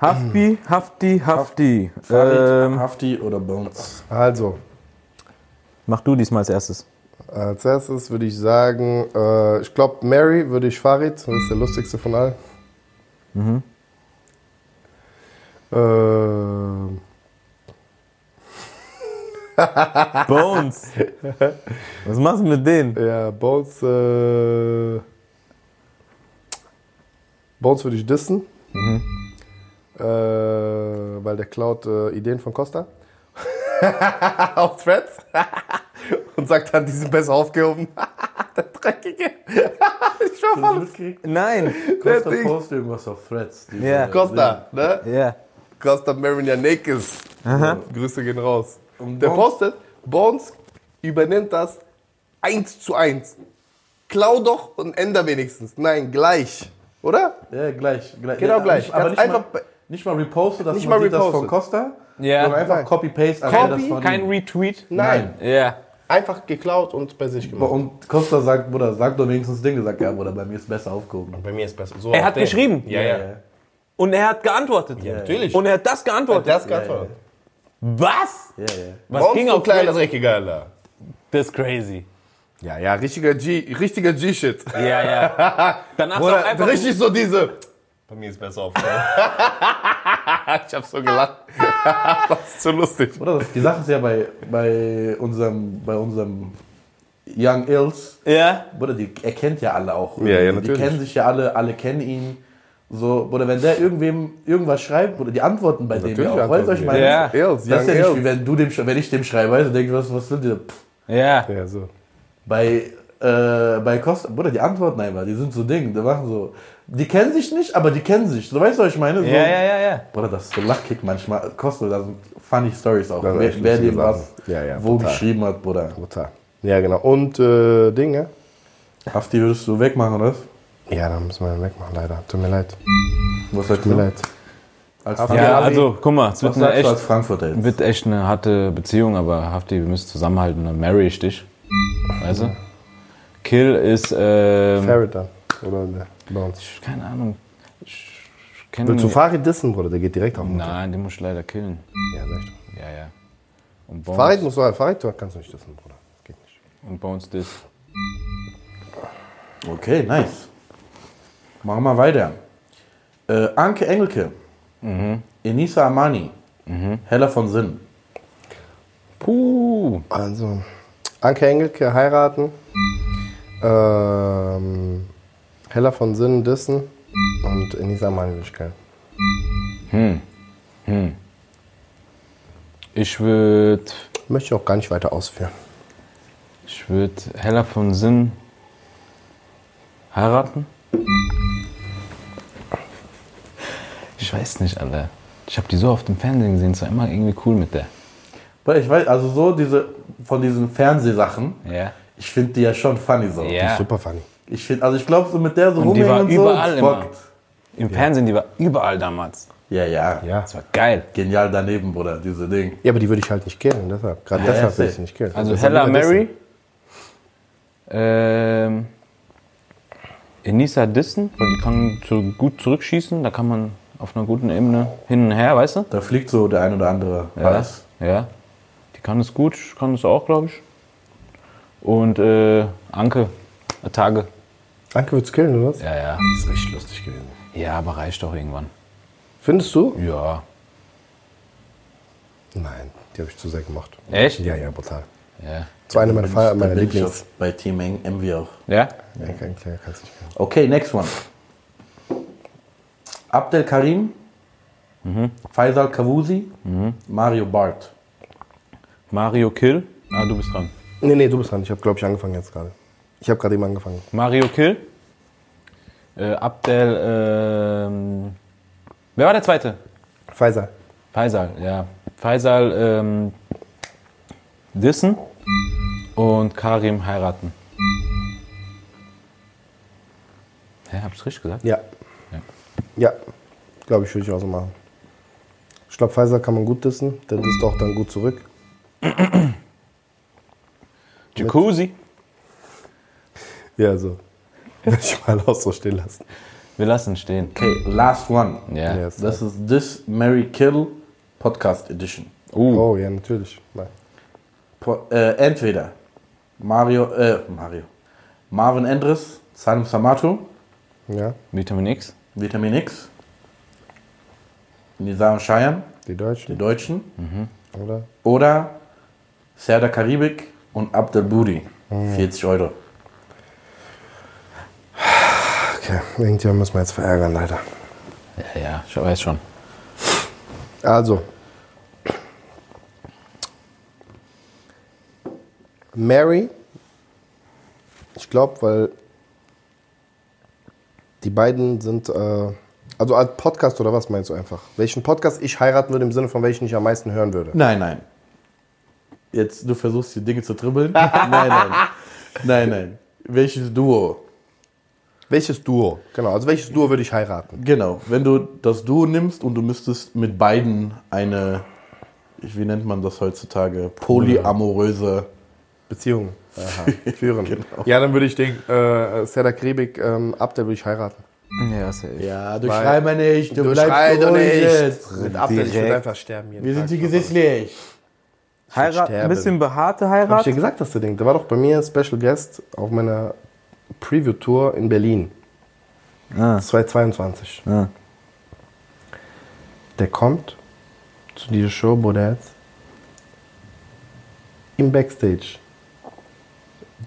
Speaker 1: Hafti, Hafti, Hafti.
Speaker 2: Farid,
Speaker 1: Ähm,
Speaker 2: Hafti oder Bones?
Speaker 3: Also,
Speaker 1: mach du diesmal als erstes.
Speaker 3: als erstes würde ich sagen, äh, ich glaube, Mary würde ich Farid, das ist der lustigste von allen.
Speaker 1: Mhm. Bones. Was machst du mit denen?
Speaker 3: ja, Bones, äh, Bones würde ich dissen. Äh, weil der klaut äh, Ideen von Costa. Auf Threads. Und sagt dann, die sind besser aufgehoben. der Dreckige. ich war voll.
Speaker 1: Nein.
Speaker 2: Costa postet irgendwas auf Threads.
Speaker 1: Ja.
Speaker 3: Costa, ne?
Speaker 1: Ja.
Speaker 3: Costa Marianekis. Grüße gehen raus.
Speaker 2: Und
Speaker 3: Der
Speaker 2: Bones-
Speaker 3: postet, Bones übernimmt das eins zu eins. Klau doch und änder wenigstens. Nein, gleich. Oder?
Speaker 2: Ja, gleich. gleich.
Speaker 3: Genau
Speaker 2: ja,
Speaker 3: gleich.
Speaker 2: Nicht, aber
Speaker 3: Ganz
Speaker 2: nicht,
Speaker 3: einfach
Speaker 2: mal, nicht mal repostet, dass
Speaker 3: Nicht
Speaker 2: man
Speaker 3: mal
Speaker 2: sieht das von
Speaker 3: repostet.
Speaker 2: Costa.
Speaker 1: Ja.
Speaker 2: Sondern einfach
Speaker 3: Nein.
Speaker 2: Copy-Paste.
Speaker 3: Copy,
Speaker 1: Kein Retweet.
Speaker 3: Nein.
Speaker 1: Ja.
Speaker 3: Einfach geklaut und bei sich gemacht.
Speaker 2: Und Costa sagt, Bruder, sag doch wenigstens Dinge. Sagt, ja, Bruder, bei mir ist besser aufgehoben.
Speaker 3: Bei mir ist besser. So
Speaker 1: Er hat
Speaker 3: den.
Speaker 1: geschrieben.
Speaker 3: Ja, ja.
Speaker 1: Und er hat geantwortet.
Speaker 3: Ja, natürlich.
Speaker 1: Und er hat das geantwortet.
Speaker 3: das geantwortet.
Speaker 1: Was?
Speaker 2: Ja, ja.
Speaker 1: Was
Speaker 3: Bones,
Speaker 1: ging
Speaker 3: du
Speaker 1: auf
Speaker 3: kleiner? Dreckiger, Alter.
Speaker 1: Das ist crazy.
Speaker 3: Ja, ja, richtiger G, richtiger G-Shit.
Speaker 1: Ja, ja. Danach
Speaker 3: Oder
Speaker 1: einfach
Speaker 3: richtig so diese. Bei mir ist besser aufgehoben. ich hab so gelacht. das ist so lustig.
Speaker 2: Oder das, die Sache ist ja bei, bei unserem, bei unserem Young Ills,
Speaker 1: Ja.
Speaker 2: Bruder, die, er kennt ja alle auch.
Speaker 3: Ja, ja,
Speaker 2: Die
Speaker 3: natürlich.
Speaker 2: kennen sich ja alle, alle kennen ihn. So, oder wenn der irgendwem irgendwas schreibt, oder die antworten bei dem ja auch. Weißt du, was ich meine?
Speaker 1: Ja.
Speaker 2: Das ist ja nicht wie wenn, du dem, wenn ich dem schreibe, weißt du, denke ich, was, was sind die? Pff.
Speaker 1: Ja.
Speaker 3: Ja, so.
Speaker 2: Bei, äh, bei Costa, Bruder, die antworten einfach, die sind so Ding, die machen so. Die kennen sich nicht, aber die kennen sich. So, weißt du, was ich meine? So,
Speaker 1: Ja, ja, ja, ja.
Speaker 2: Bruder, das ist so Lachkick manchmal. Costa, da sind funny Stories auch. Wer, wer dem was.
Speaker 3: Ja, ja,
Speaker 2: wo
Speaker 3: total.
Speaker 2: geschrieben hat, Bruder.
Speaker 3: Brutal. Ja, genau. Und äh, Dinge.
Speaker 2: Hafti würdest du wegmachen, oder?
Speaker 3: Ja, da müssen wir wegmachen, leider. Tut mir leid.
Speaker 2: Was sagst
Speaker 3: Tut
Speaker 2: du?
Speaker 3: mir leid.
Speaker 2: Als
Speaker 1: Ja, also, guck mal, es wird eine,
Speaker 2: du
Speaker 1: echt, wird echt eine harte Beziehung, aber Hafti, wir müssen zusammenhalten, dann marry ich dich. Weißt du? Kill ist, ähm,
Speaker 3: Ferret dann. Oder der Bounce.
Speaker 1: keine Ahnung. Ich kenn
Speaker 3: Willst du
Speaker 1: ihn-
Speaker 3: Farid dissen, Bruder? Der geht direkt auf den.
Speaker 1: Nein, den muss ich leider killen.
Speaker 3: Ja, sag ich doch.
Speaker 1: Ja, ja. Und Bones,
Speaker 3: Farid muss so, Farid du kannst du nicht dissen, Bruder. Das geht nicht.
Speaker 1: und Bones das.
Speaker 2: Okay, nice. Machen wir weiter. Äh, Anke Engelke.
Speaker 1: Mhm.
Speaker 2: Enisa Amani. Heller von Sinn.
Speaker 1: Puh.
Speaker 3: Also, Anke Engelke heiraten. Ähm, Hella von Sinnen dissen. Und Enisa Mani will ich kennen.
Speaker 1: Ich würde,
Speaker 3: Möchte ich auch gar nicht weiter ausführen.
Speaker 1: ich würde Hella von Sinn heiraten. Ich weiß nicht, Alter. Ich habe die so oft im Fernsehen gesehen, es war immer irgendwie cool mit der.
Speaker 2: Weil ich weiß, also so diese, von diesen Fernsehsachen,
Speaker 1: Ja.
Speaker 2: ich finde die ja schon funny so.
Speaker 1: Ja.
Speaker 3: Super funny.
Speaker 2: Ich finde, also ich glaube so mit der so
Speaker 1: Und die
Speaker 2: rumhängen
Speaker 1: war
Speaker 2: und so,
Speaker 1: überall
Speaker 2: das
Speaker 1: immer. Im Fernsehen, die war überall damals.
Speaker 2: Ja, ja,
Speaker 3: Ja.
Speaker 1: Das war geil.
Speaker 2: Genial daneben, Bruder, diese Ding.
Speaker 3: Ja, aber die würde ich halt nicht killen, deshalb. Gerade
Speaker 2: Ja,
Speaker 3: deshalb
Speaker 2: ja,
Speaker 3: will ich sie nicht killen.
Speaker 1: Also Hella. Mary. Ähm, Enisa Dissen, weil die kann zu, gut zurückschießen. Da kann man auf einer guten Ebene hin und her, weißt du?
Speaker 2: Da fliegt so der ein oder andere Pass.
Speaker 1: Ja. Die kann es gut, kann es auch, glaube ich. Und äh, Anke, Tage.
Speaker 3: Anke wird's killen, oder was?
Speaker 1: Ja, ja.
Speaker 3: Die ist richtig lustig gewesen.
Speaker 1: Ja, aber reicht doch irgendwann.
Speaker 3: Findest du?
Speaker 1: Ja.
Speaker 3: Nein, die habe ich zu sehr gemacht.
Speaker 1: Echt?
Speaker 3: Ja, ja, brutal.
Speaker 1: Ja.
Speaker 3: Das war eine meiner,
Speaker 2: Da
Speaker 3: meiner Lieblings.
Speaker 2: bei Team Envy auch.
Speaker 1: Ja?
Speaker 3: Ja, kein, kein, kannst nicht kennen.
Speaker 2: Okay, next one. Abdel Karim, Faisal Kawusi, Mario Bart.
Speaker 1: Mario Kill. Ah, du bist dran.
Speaker 3: Nee, nee, du bist dran. Ich habe, glaube ich, angefangen jetzt gerade. Ich habe gerade eben angefangen.
Speaker 1: Mario Kill. Äh, Abdel. Ähm, wer war der zweite?
Speaker 3: Pfizer.
Speaker 1: Faisal, ja. Faisal ähm, dissen und Karim heiraten. Hä, hab's richtig gesagt?
Speaker 3: Ja.
Speaker 1: Ja.
Speaker 3: Glaube ich, würde ich auch so machen. Ich glaube, Pfizer kann man gut dissen. Der disst auch dann gut zurück.
Speaker 1: Jacuzzi.
Speaker 3: Ja, so. Würde ich mal auch so stehen lassen.
Speaker 1: Wir lassen stehen.
Speaker 2: Okay, last one.
Speaker 1: Ja.
Speaker 3: Yes.
Speaker 2: Das ist This Mary Kill Podcast Edition.
Speaker 1: Uh,
Speaker 3: Oh, ja, natürlich.
Speaker 2: Po äh, entweder Mario, äh, Mario, Marvin Endres, Salim Samato,
Speaker 3: Ja,
Speaker 1: Vitamin X.
Speaker 2: Vitamin X, Nizar und Cheyenne,
Speaker 3: die
Speaker 2: die
Speaker 3: Deutschen,
Speaker 2: Deutschen,
Speaker 3: oder?
Speaker 2: oder Serda Karibik und Abdel Budi. 40 Euro.
Speaker 3: Okay, irgendjemand muss man jetzt verärgern, leider.
Speaker 1: Ja, ja, ich weiß schon.
Speaker 3: Also. Mary. Ich glaube, weil die beiden sind, äh, also als Podcast oder was meinst du einfach? Welchen Podcast ich heiraten würde im Sinne von welchen ich am meisten hören würde?
Speaker 2: Nein, nein. Jetzt, du versuchst die Dinge zu dribbeln? nein, nein. Nein, nein. Welches Duo?
Speaker 3: Welches Duo? Genau, also welches Duo würde ich heiraten?
Speaker 2: Genau, wenn du das Duo nimmst und du müsstest mit beiden eine, wie nennt man das heutzutage, polyamoröse.
Speaker 3: Beziehungen Aha, führen. Ja, dann würde ich den äh, Serda Kribik ähm, ab, der würde ich heiraten.
Speaker 1: Ja, safe.
Speaker 2: Ja, du schrei mal nicht, du,
Speaker 3: Du
Speaker 2: bleibst ruhig
Speaker 3: nicht.
Speaker 2: jetzt.
Speaker 3: Mit Abdel, ich würde einfach sterben. jeden
Speaker 2: Wir sind hier gesetzlich.
Speaker 1: Heirat, ein bisschen behaarte
Speaker 3: Hab ich
Speaker 1: Heirat.
Speaker 3: dir gesagt, dass du Ding. Der war doch bei mir Special Guest auf meiner Preview-Tour in Berlin.
Speaker 1: Ah.
Speaker 3: 2022.
Speaker 1: Ah.
Speaker 3: Der kommt zu dieser Show, Bruder. Im Backstage.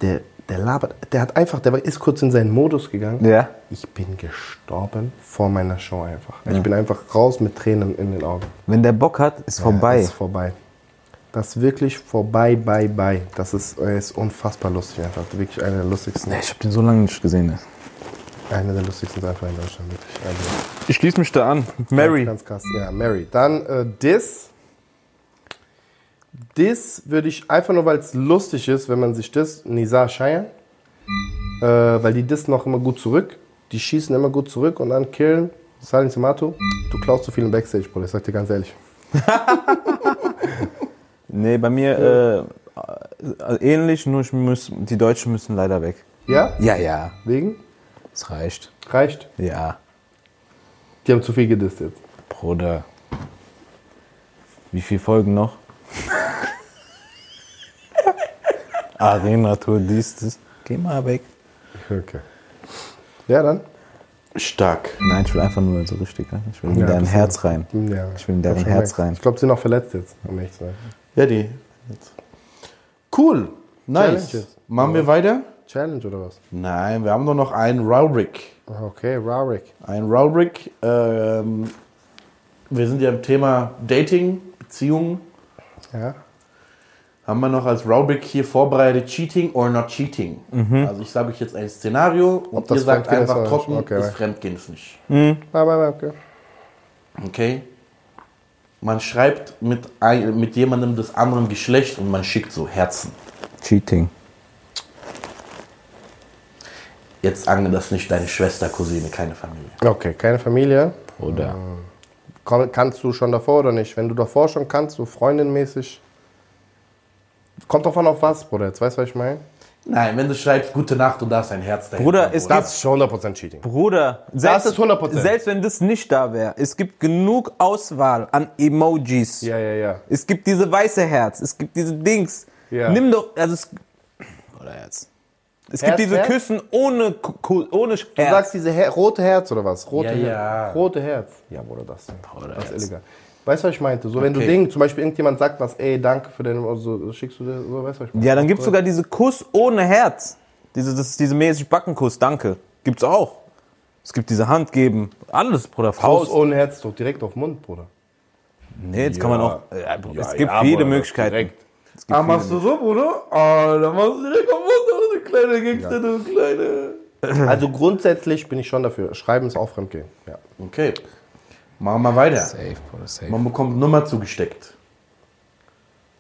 Speaker 3: Der, der labert. Der hat einfach, der war- ist kurz in seinen Modus gegangen.
Speaker 1: Ja.
Speaker 3: Ich bin gestorben vor meiner Show einfach. Ich bin einfach raus mit Tränen in den Augen.
Speaker 1: Wenn der Bock hat, ist
Speaker 3: Ja,
Speaker 1: vorbei.
Speaker 3: Das ist vorbei. Das ist wirklich vorbei, bye, bye. Das ist, er ist unfassbar lustig einfach. Wirklich einer der lustigsten.
Speaker 1: Nee, ich habe den so lange nicht gesehen.
Speaker 3: Einer der lustigsten einfach in Deutschland. Wirklich. Also,
Speaker 1: Ich schließe mich da an. Mary.
Speaker 3: Ganz, ganz krass. Ja, Mary. Dann äh, Dis. Dis würde ich einfach nur, weil es lustig ist, wenn man sich das, Nisa Cheyenne, äh, weil die dissen noch immer gut zurück. Die schießen immer gut zurück und dann killen. Salim Samato, du klaust zu viel im Backstage, Bruder. Ich sag dir ganz ehrlich.
Speaker 1: Nee, bei mir äh, ähnlich, nur ich muss, die Deutschen müssen leider weg.
Speaker 3: Ja?
Speaker 1: Ja, ja.
Speaker 3: Wegen?
Speaker 1: Es reicht.
Speaker 3: Reicht.
Speaker 1: Ja.
Speaker 3: Die haben zu viel gedisst jetzt.
Speaker 1: Bruder. Wie viele Folgen noch? Arena Tour, dies, das. Geh mal weg.
Speaker 3: Okay. Ja, dann?
Speaker 2: Stark.
Speaker 1: Nein, ich will einfach nur so richtig. ne? Ich will in
Speaker 3: Ja,
Speaker 1: dein Herz rein.
Speaker 3: Ja.
Speaker 1: Ich will in
Speaker 3: schon
Speaker 1: Herz rein.
Speaker 3: Ich glaube, sie sind noch verletzt jetzt, um ehrlich zu sein.
Speaker 2: Ja, die. Cool. Nice.
Speaker 3: Challenges.
Speaker 2: Machen wir weiter?
Speaker 3: Challenge oder was?
Speaker 2: Nein, wir haben doch noch einen Raurik.
Speaker 3: Okay, Rarik.
Speaker 2: Ein Raurik. Ähm, wir sind ja im Thema Dating, Beziehungen.
Speaker 3: Ja.
Speaker 2: Haben wir noch als Raurik hier vorbereitet Cheating or not Cheating. Also ich sage euch jetzt ein Szenario und
Speaker 3: das
Speaker 2: ihr sagt einfach trocken,
Speaker 3: Okay,
Speaker 2: ist
Speaker 3: right.
Speaker 2: Fremdgehen ist nicht.
Speaker 3: Aber, okay.
Speaker 2: Okay? Man schreibt mit, ein, mit jemandem des anderen Geschlechts und man schickt so Herzen.
Speaker 1: Cheating.
Speaker 2: Jetzt ange das nicht deine Schwester, Cousine, keine Familie.
Speaker 3: Okay, keine Familie.
Speaker 1: Oder?
Speaker 3: Komm, kannst du schon davor oder nicht? Wenn du davor schon kannst, so freundinmäßig. Kommt drauf an, auf was, Bruder. Jetzt weißt du, was ich meine?
Speaker 2: Nein, wenn du schreibst Gute Nacht und da ist ein Herz dahinter.
Speaker 1: Bruder, es
Speaker 2: Bruder.
Speaker 3: Das ist schon 100% Cheating.
Speaker 1: Bruder, selbst,
Speaker 3: ist 100%.
Speaker 1: selbst wenn das nicht da wäre, es gibt genug Auswahl an Emojis.
Speaker 3: Ja, ja, ja.
Speaker 1: Es gibt diese weiße Herz, es gibt diese Dings.
Speaker 3: Ja.
Speaker 1: Nimm doch, also es, oder Herz. Es
Speaker 3: Herz,
Speaker 1: gibt diese
Speaker 3: Herz?
Speaker 1: Küssen ohne, ohne
Speaker 3: Du
Speaker 1: Herz.
Speaker 3: sagst diese Her rote Herz oder was? Rote,
Speaker 2: Ja, ja.
Speaker 3: Her rote Herz. Ja, Bruder, das.
Speaker 1: Bruder,
Speaker 3: das ist
Speaker 1: Herz.
Speaker 3: illegal. Weißt du, was ich meinte? So, wenn du
Speaker 2: Okay.
Speaker 3: Ding, zum Beispiel irgendjemand sagt was, ey, danke für deine, also, schickst du dir, so, weißt du, was ich meine?
Speaker 1: Ja, dann gibt's sogar diese Kuss ohne Herz. Diese, das, diese mäßig Backenkuss, danke. Gibt's auch. Es gibt diese Hand geben, alles, Bruder.
Speaker 3: Kuss
Speaker 1: Faust.
Speaker 3: ohne Herz, doch direkt auf den Mund, Bruder.
Speaker 1: Nee, jetzt kann man auch. Ja, es gibt
Speaker 3: ja,
Speaker 1: viele
Speaker 3: Bruder,
Speaker 1: Möglichkeiten.
Speaker 3: direkt.
Speaker 2: Ah, machst du so, Bruder? Ah, dann machst du direkt am Mund, du kleine Gangster, du kleine.
Speaker 3: Also grundsätzlich bin ich schon dafür. Schreiben ist auch Fremdgehen. Ja.
Speaker 2: Okay. Machen wir weiter.
Speaker 1: Safe, Bruder, safe.
Speaker 2: Man bekommt Nummer zugesteckt.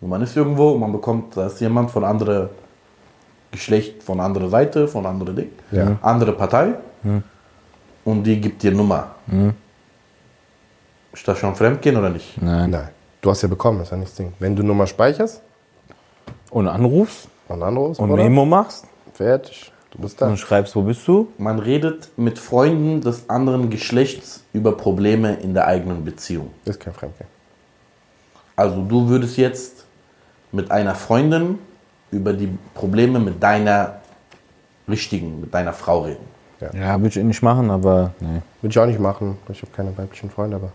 Speaker 2: Und man ist irgendwo und man bekommt, da ist jemand von anderer Geschlecht, von anderer Seite, von anderer Ding,
Speaker 3: Ja.
Speaker 2: andere Partei. Und die gibt dir Nummer. Ist das schon Fremdgehen oder nicht?
Speaker 1: Nein.
Speaker 3: Nein. Du hast ja bekommen, das ist ja nichts Ding. Wenn du Nummer speicherst
Speaker 1: Und anrufst
Speaker 3: und anrufst,
Speaker 1: und Memo machst
Speaker 3: fertig. Du bist da.
Speaker 1: und schreibst, wo bist du?
Speaker 2: Man redet mit Freunden des anderen Geschlechts über Probleme in der eigenen Beziehung.
Speaker 3: Ist kein Fremdgehen.
Speaker 2: Also du würdest jetzt mit einer Freundin über die Probleme mit deiner richtigen, mit deiner Frau reden.
Speaker 1: Ja, würde ich nicht machen, aber nee.
Speaker 3: Würde ich auch nicht machen. Ich habe keine weiblichen Freunde, aber.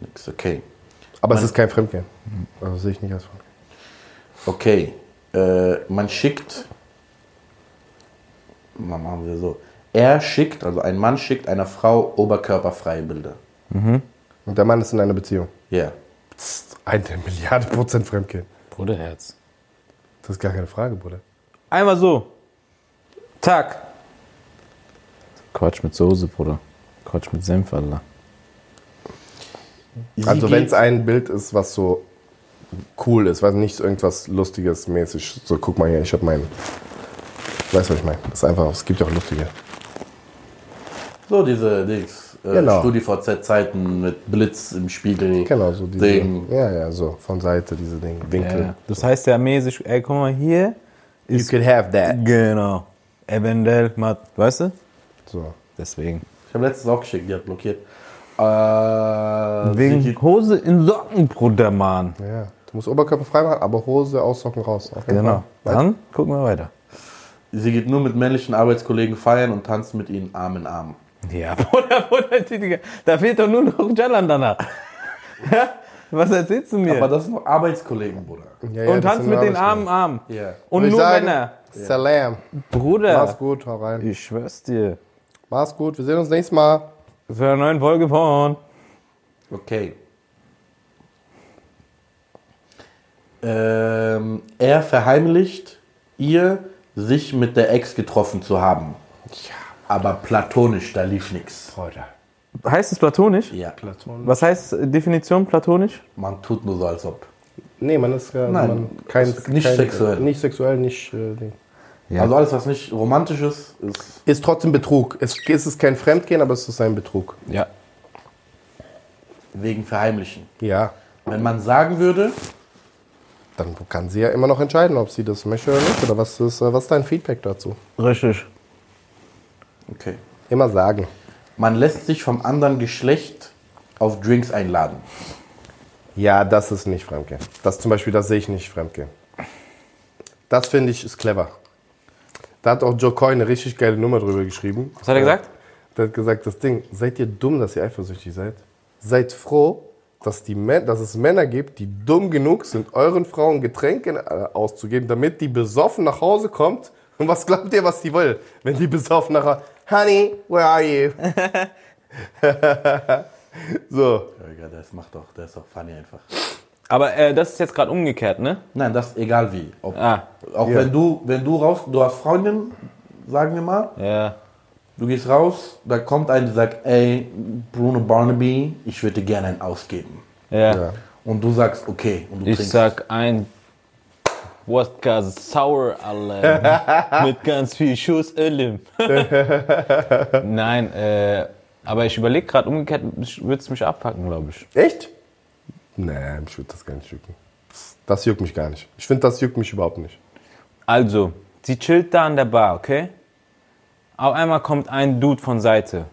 Speaker 2: Nix, okay.
Speaker 3: Aber es ist kein Fremdgehen. Also sehe ich nicht als Fremdgehen.
Speaker 2: Okay. Äh, man schickt. Mal machen wir so. Er schickt, also ein Mann schickt einer Frau oberkörperfreie Bilder.
Speaker 3: Und der Mann ist in einer Beziehung.
Speaker 2: Ja.
Speaker 3: Psst, eine Milliarde Prozent Fremdgehen.
Speaker 1: Bruderherz.
Speaker 3: Das ist gar keine Frage, Bruder.
Speaker 1: Einmal so. Tack. Quatsch mit Soße, Bruder. Quatsch mit Senf, Alter.
Speaker 3: Also wenn es ein Bild ist, was so cool ist, was nicht so irgendwas Lustiges mäßig, so guck mal hier, ich habe meinen. Weißt du, was ich meine? Das ist einfach, es gibt ja auch lustige.
Speaker 2: So diese Dings. Äh,
Speaker 3: Genau.
Speaker 2: StudiVZ-Zeiten mit Blitz im Spiegel.
Speaker 3: Genau, so diese.
Speaker 2: Ding.
Speaker 3: Ja, ja, so von Seite, diese Dinge, Winkel.
Speaker 1: Ja. Das heißt ja mäßig, ey, guck mal, hier
Speaker 3: You could have that.
Speaker 1: Genau. Eventuell, mal, weißt du?
Speaker 3: So.
Speaker 1: Deswegen.
Speaker 2: Ich habe letztens auch geschickt, die hat blockiert. Äh,
Speaker 1: Wegen
Speaker 2: geht,
Speaker 1: Hose in Socken, Bruder, Mann.
Speaker 3: Ja. Du musst Oberkörper frei machen, aber Hose aus Socken raus.
Speaker 1: Genau.
Speaker 3: Fall.
Speaker 1: Dann gucken wir weiter.
Speaker 2: Sie geht nur mit männlichen Arbeitskollegen feiern und tanzt mit ihnen Arm in Arm.
Speaker 1: Ja, Bruder, Bruder, Digga. Da fehlt doch nur noch Jalan danach. Ja? Was erzählst du mir?
Speaker 2: Aber das sind noch Arbeitskollegen, Bruder.
Speaker 3: Ja, ja,
Speaker 1: und tanzt mit den. Armen Arm.
Speaker 2: Ja.
Speaker 1: Und nur
Speaker 3: sagen,
Speaker 1: Männer.
Speaker 3: Salam.
Speaker 1: Bruder.
Speaker 3: Mach's gut, hau rein.
Speaker 1: Ich schwör's dir.
Speaker 3: Mach's gut, wir sehen uns nächstes Mal.
Speaker 1: Für eine neue Folge von.
Speaker 2: Okay. Ähm, er verheimlicht ihr, sich mit der Ex getroffen zu haben. Aber platonisch, da lief nichts.
Speaker 1: Heißt es platonisch?
Speaker 2: Ja.
Speaker 1: Was heißt äh, Definition platonisch?
Speaker 2: Man tut nur so, als ob.
Speaker 3: Nee, man ist ja
Speaker 2: Nein,
Speaker 3: man, kein,
Speaker 2: ist nicht
Speaker 3: kein,
Speaker 2: sexuell.
Speaker 3: Nicht sexuell, nicht. Äh, Ding.
Speaker 1: Ja.
Speaker 2: Also alles, was nicht romantisch ist, ist.
Speaker 3: Ist trotzdem Betrug. Es, es ist kein Fremdgehen, aber es ist ein Betrug.
Speaker 1: Ja.
Speaker 2: wegen Verheimlichen.
Speaker 3: Ja.
Speaker 2: Wenn man sagen würde,
Speaker 3: Dann kann sie ja immer noch entscheiden, ob sie das möchte oder nicht. Oder was ist, äh, was ist dein Feedback dazu?
Speaker 1: Richtig.
Speaker 2: okay,
Speaker 3: Immer sagen.
Speaker 2: man lässt sich vom anderen Geschlecht auf Drinks einladen.
Speaker 3: Ja, das ist nicht Fremdgehen. Das zum Beispiel, das sehe ich nicht Fremdgehen. Das finde ich ist clever. Da hat auch Joe Coy eine richtig geile Nummer drüber geschrieben.
Speaker 1: Was hat er gesagt?
Speaker 3: Der hat gesagt, das Ding, seid ihr dumm, dass ihr eifersüchtig seid? Seid froh, dass, die dass es Männer gibt, die dumm genug sind, euren Frauen Getränke äh, auszugeben, damit die besoffen nach Hause kommt. Und was glaubt ihr, was die will, wenn die besoffen nach Hause... Honey, where are you? so.
Speaker 2: Ja, das macht doch, der ist doch funny einfach.
Speaker 1: Aber äh, das ist jetzt gerade umgekehrt, ne?
Speaker 2: Nein, das egal wie. Ob,
Speaker 1: Ah.
Speaker 2: Auch
Speaker 3: Ja.
Speaker 2: wenn du, wenn du raus, du hast Freundin, sagen wir mal,
Speaker 1: Ja.
Speaker 2: Du gehst raus, da kommt ein, der sagt, ey, Bruno Barnaby, ich würde dir gerne einen ausgeben.
Speaker 1: Ja.
Speaker 3: Ja.
Speaker 2: Und du sagst, okay, und du
Speaker 1: Ich
Speaker 2: trinkst.
Speaker 1: sag ein Wodka Sour Alem mit ganz viel Schuss Ölim. Nein, äh, aber ich überlege gerade, umgekehrt würde es mich abpacken, glaube ich.
Speaker 3: Echt? Nee, mich würde das gar nicht jucken. Das juckt mich gar nicht. Ich finde, das juckt mich überhaupt nicht.
Speaker 1: Also, sie chillt da an der Bar, okay? Auf einmal kommt ein Dude von Seite.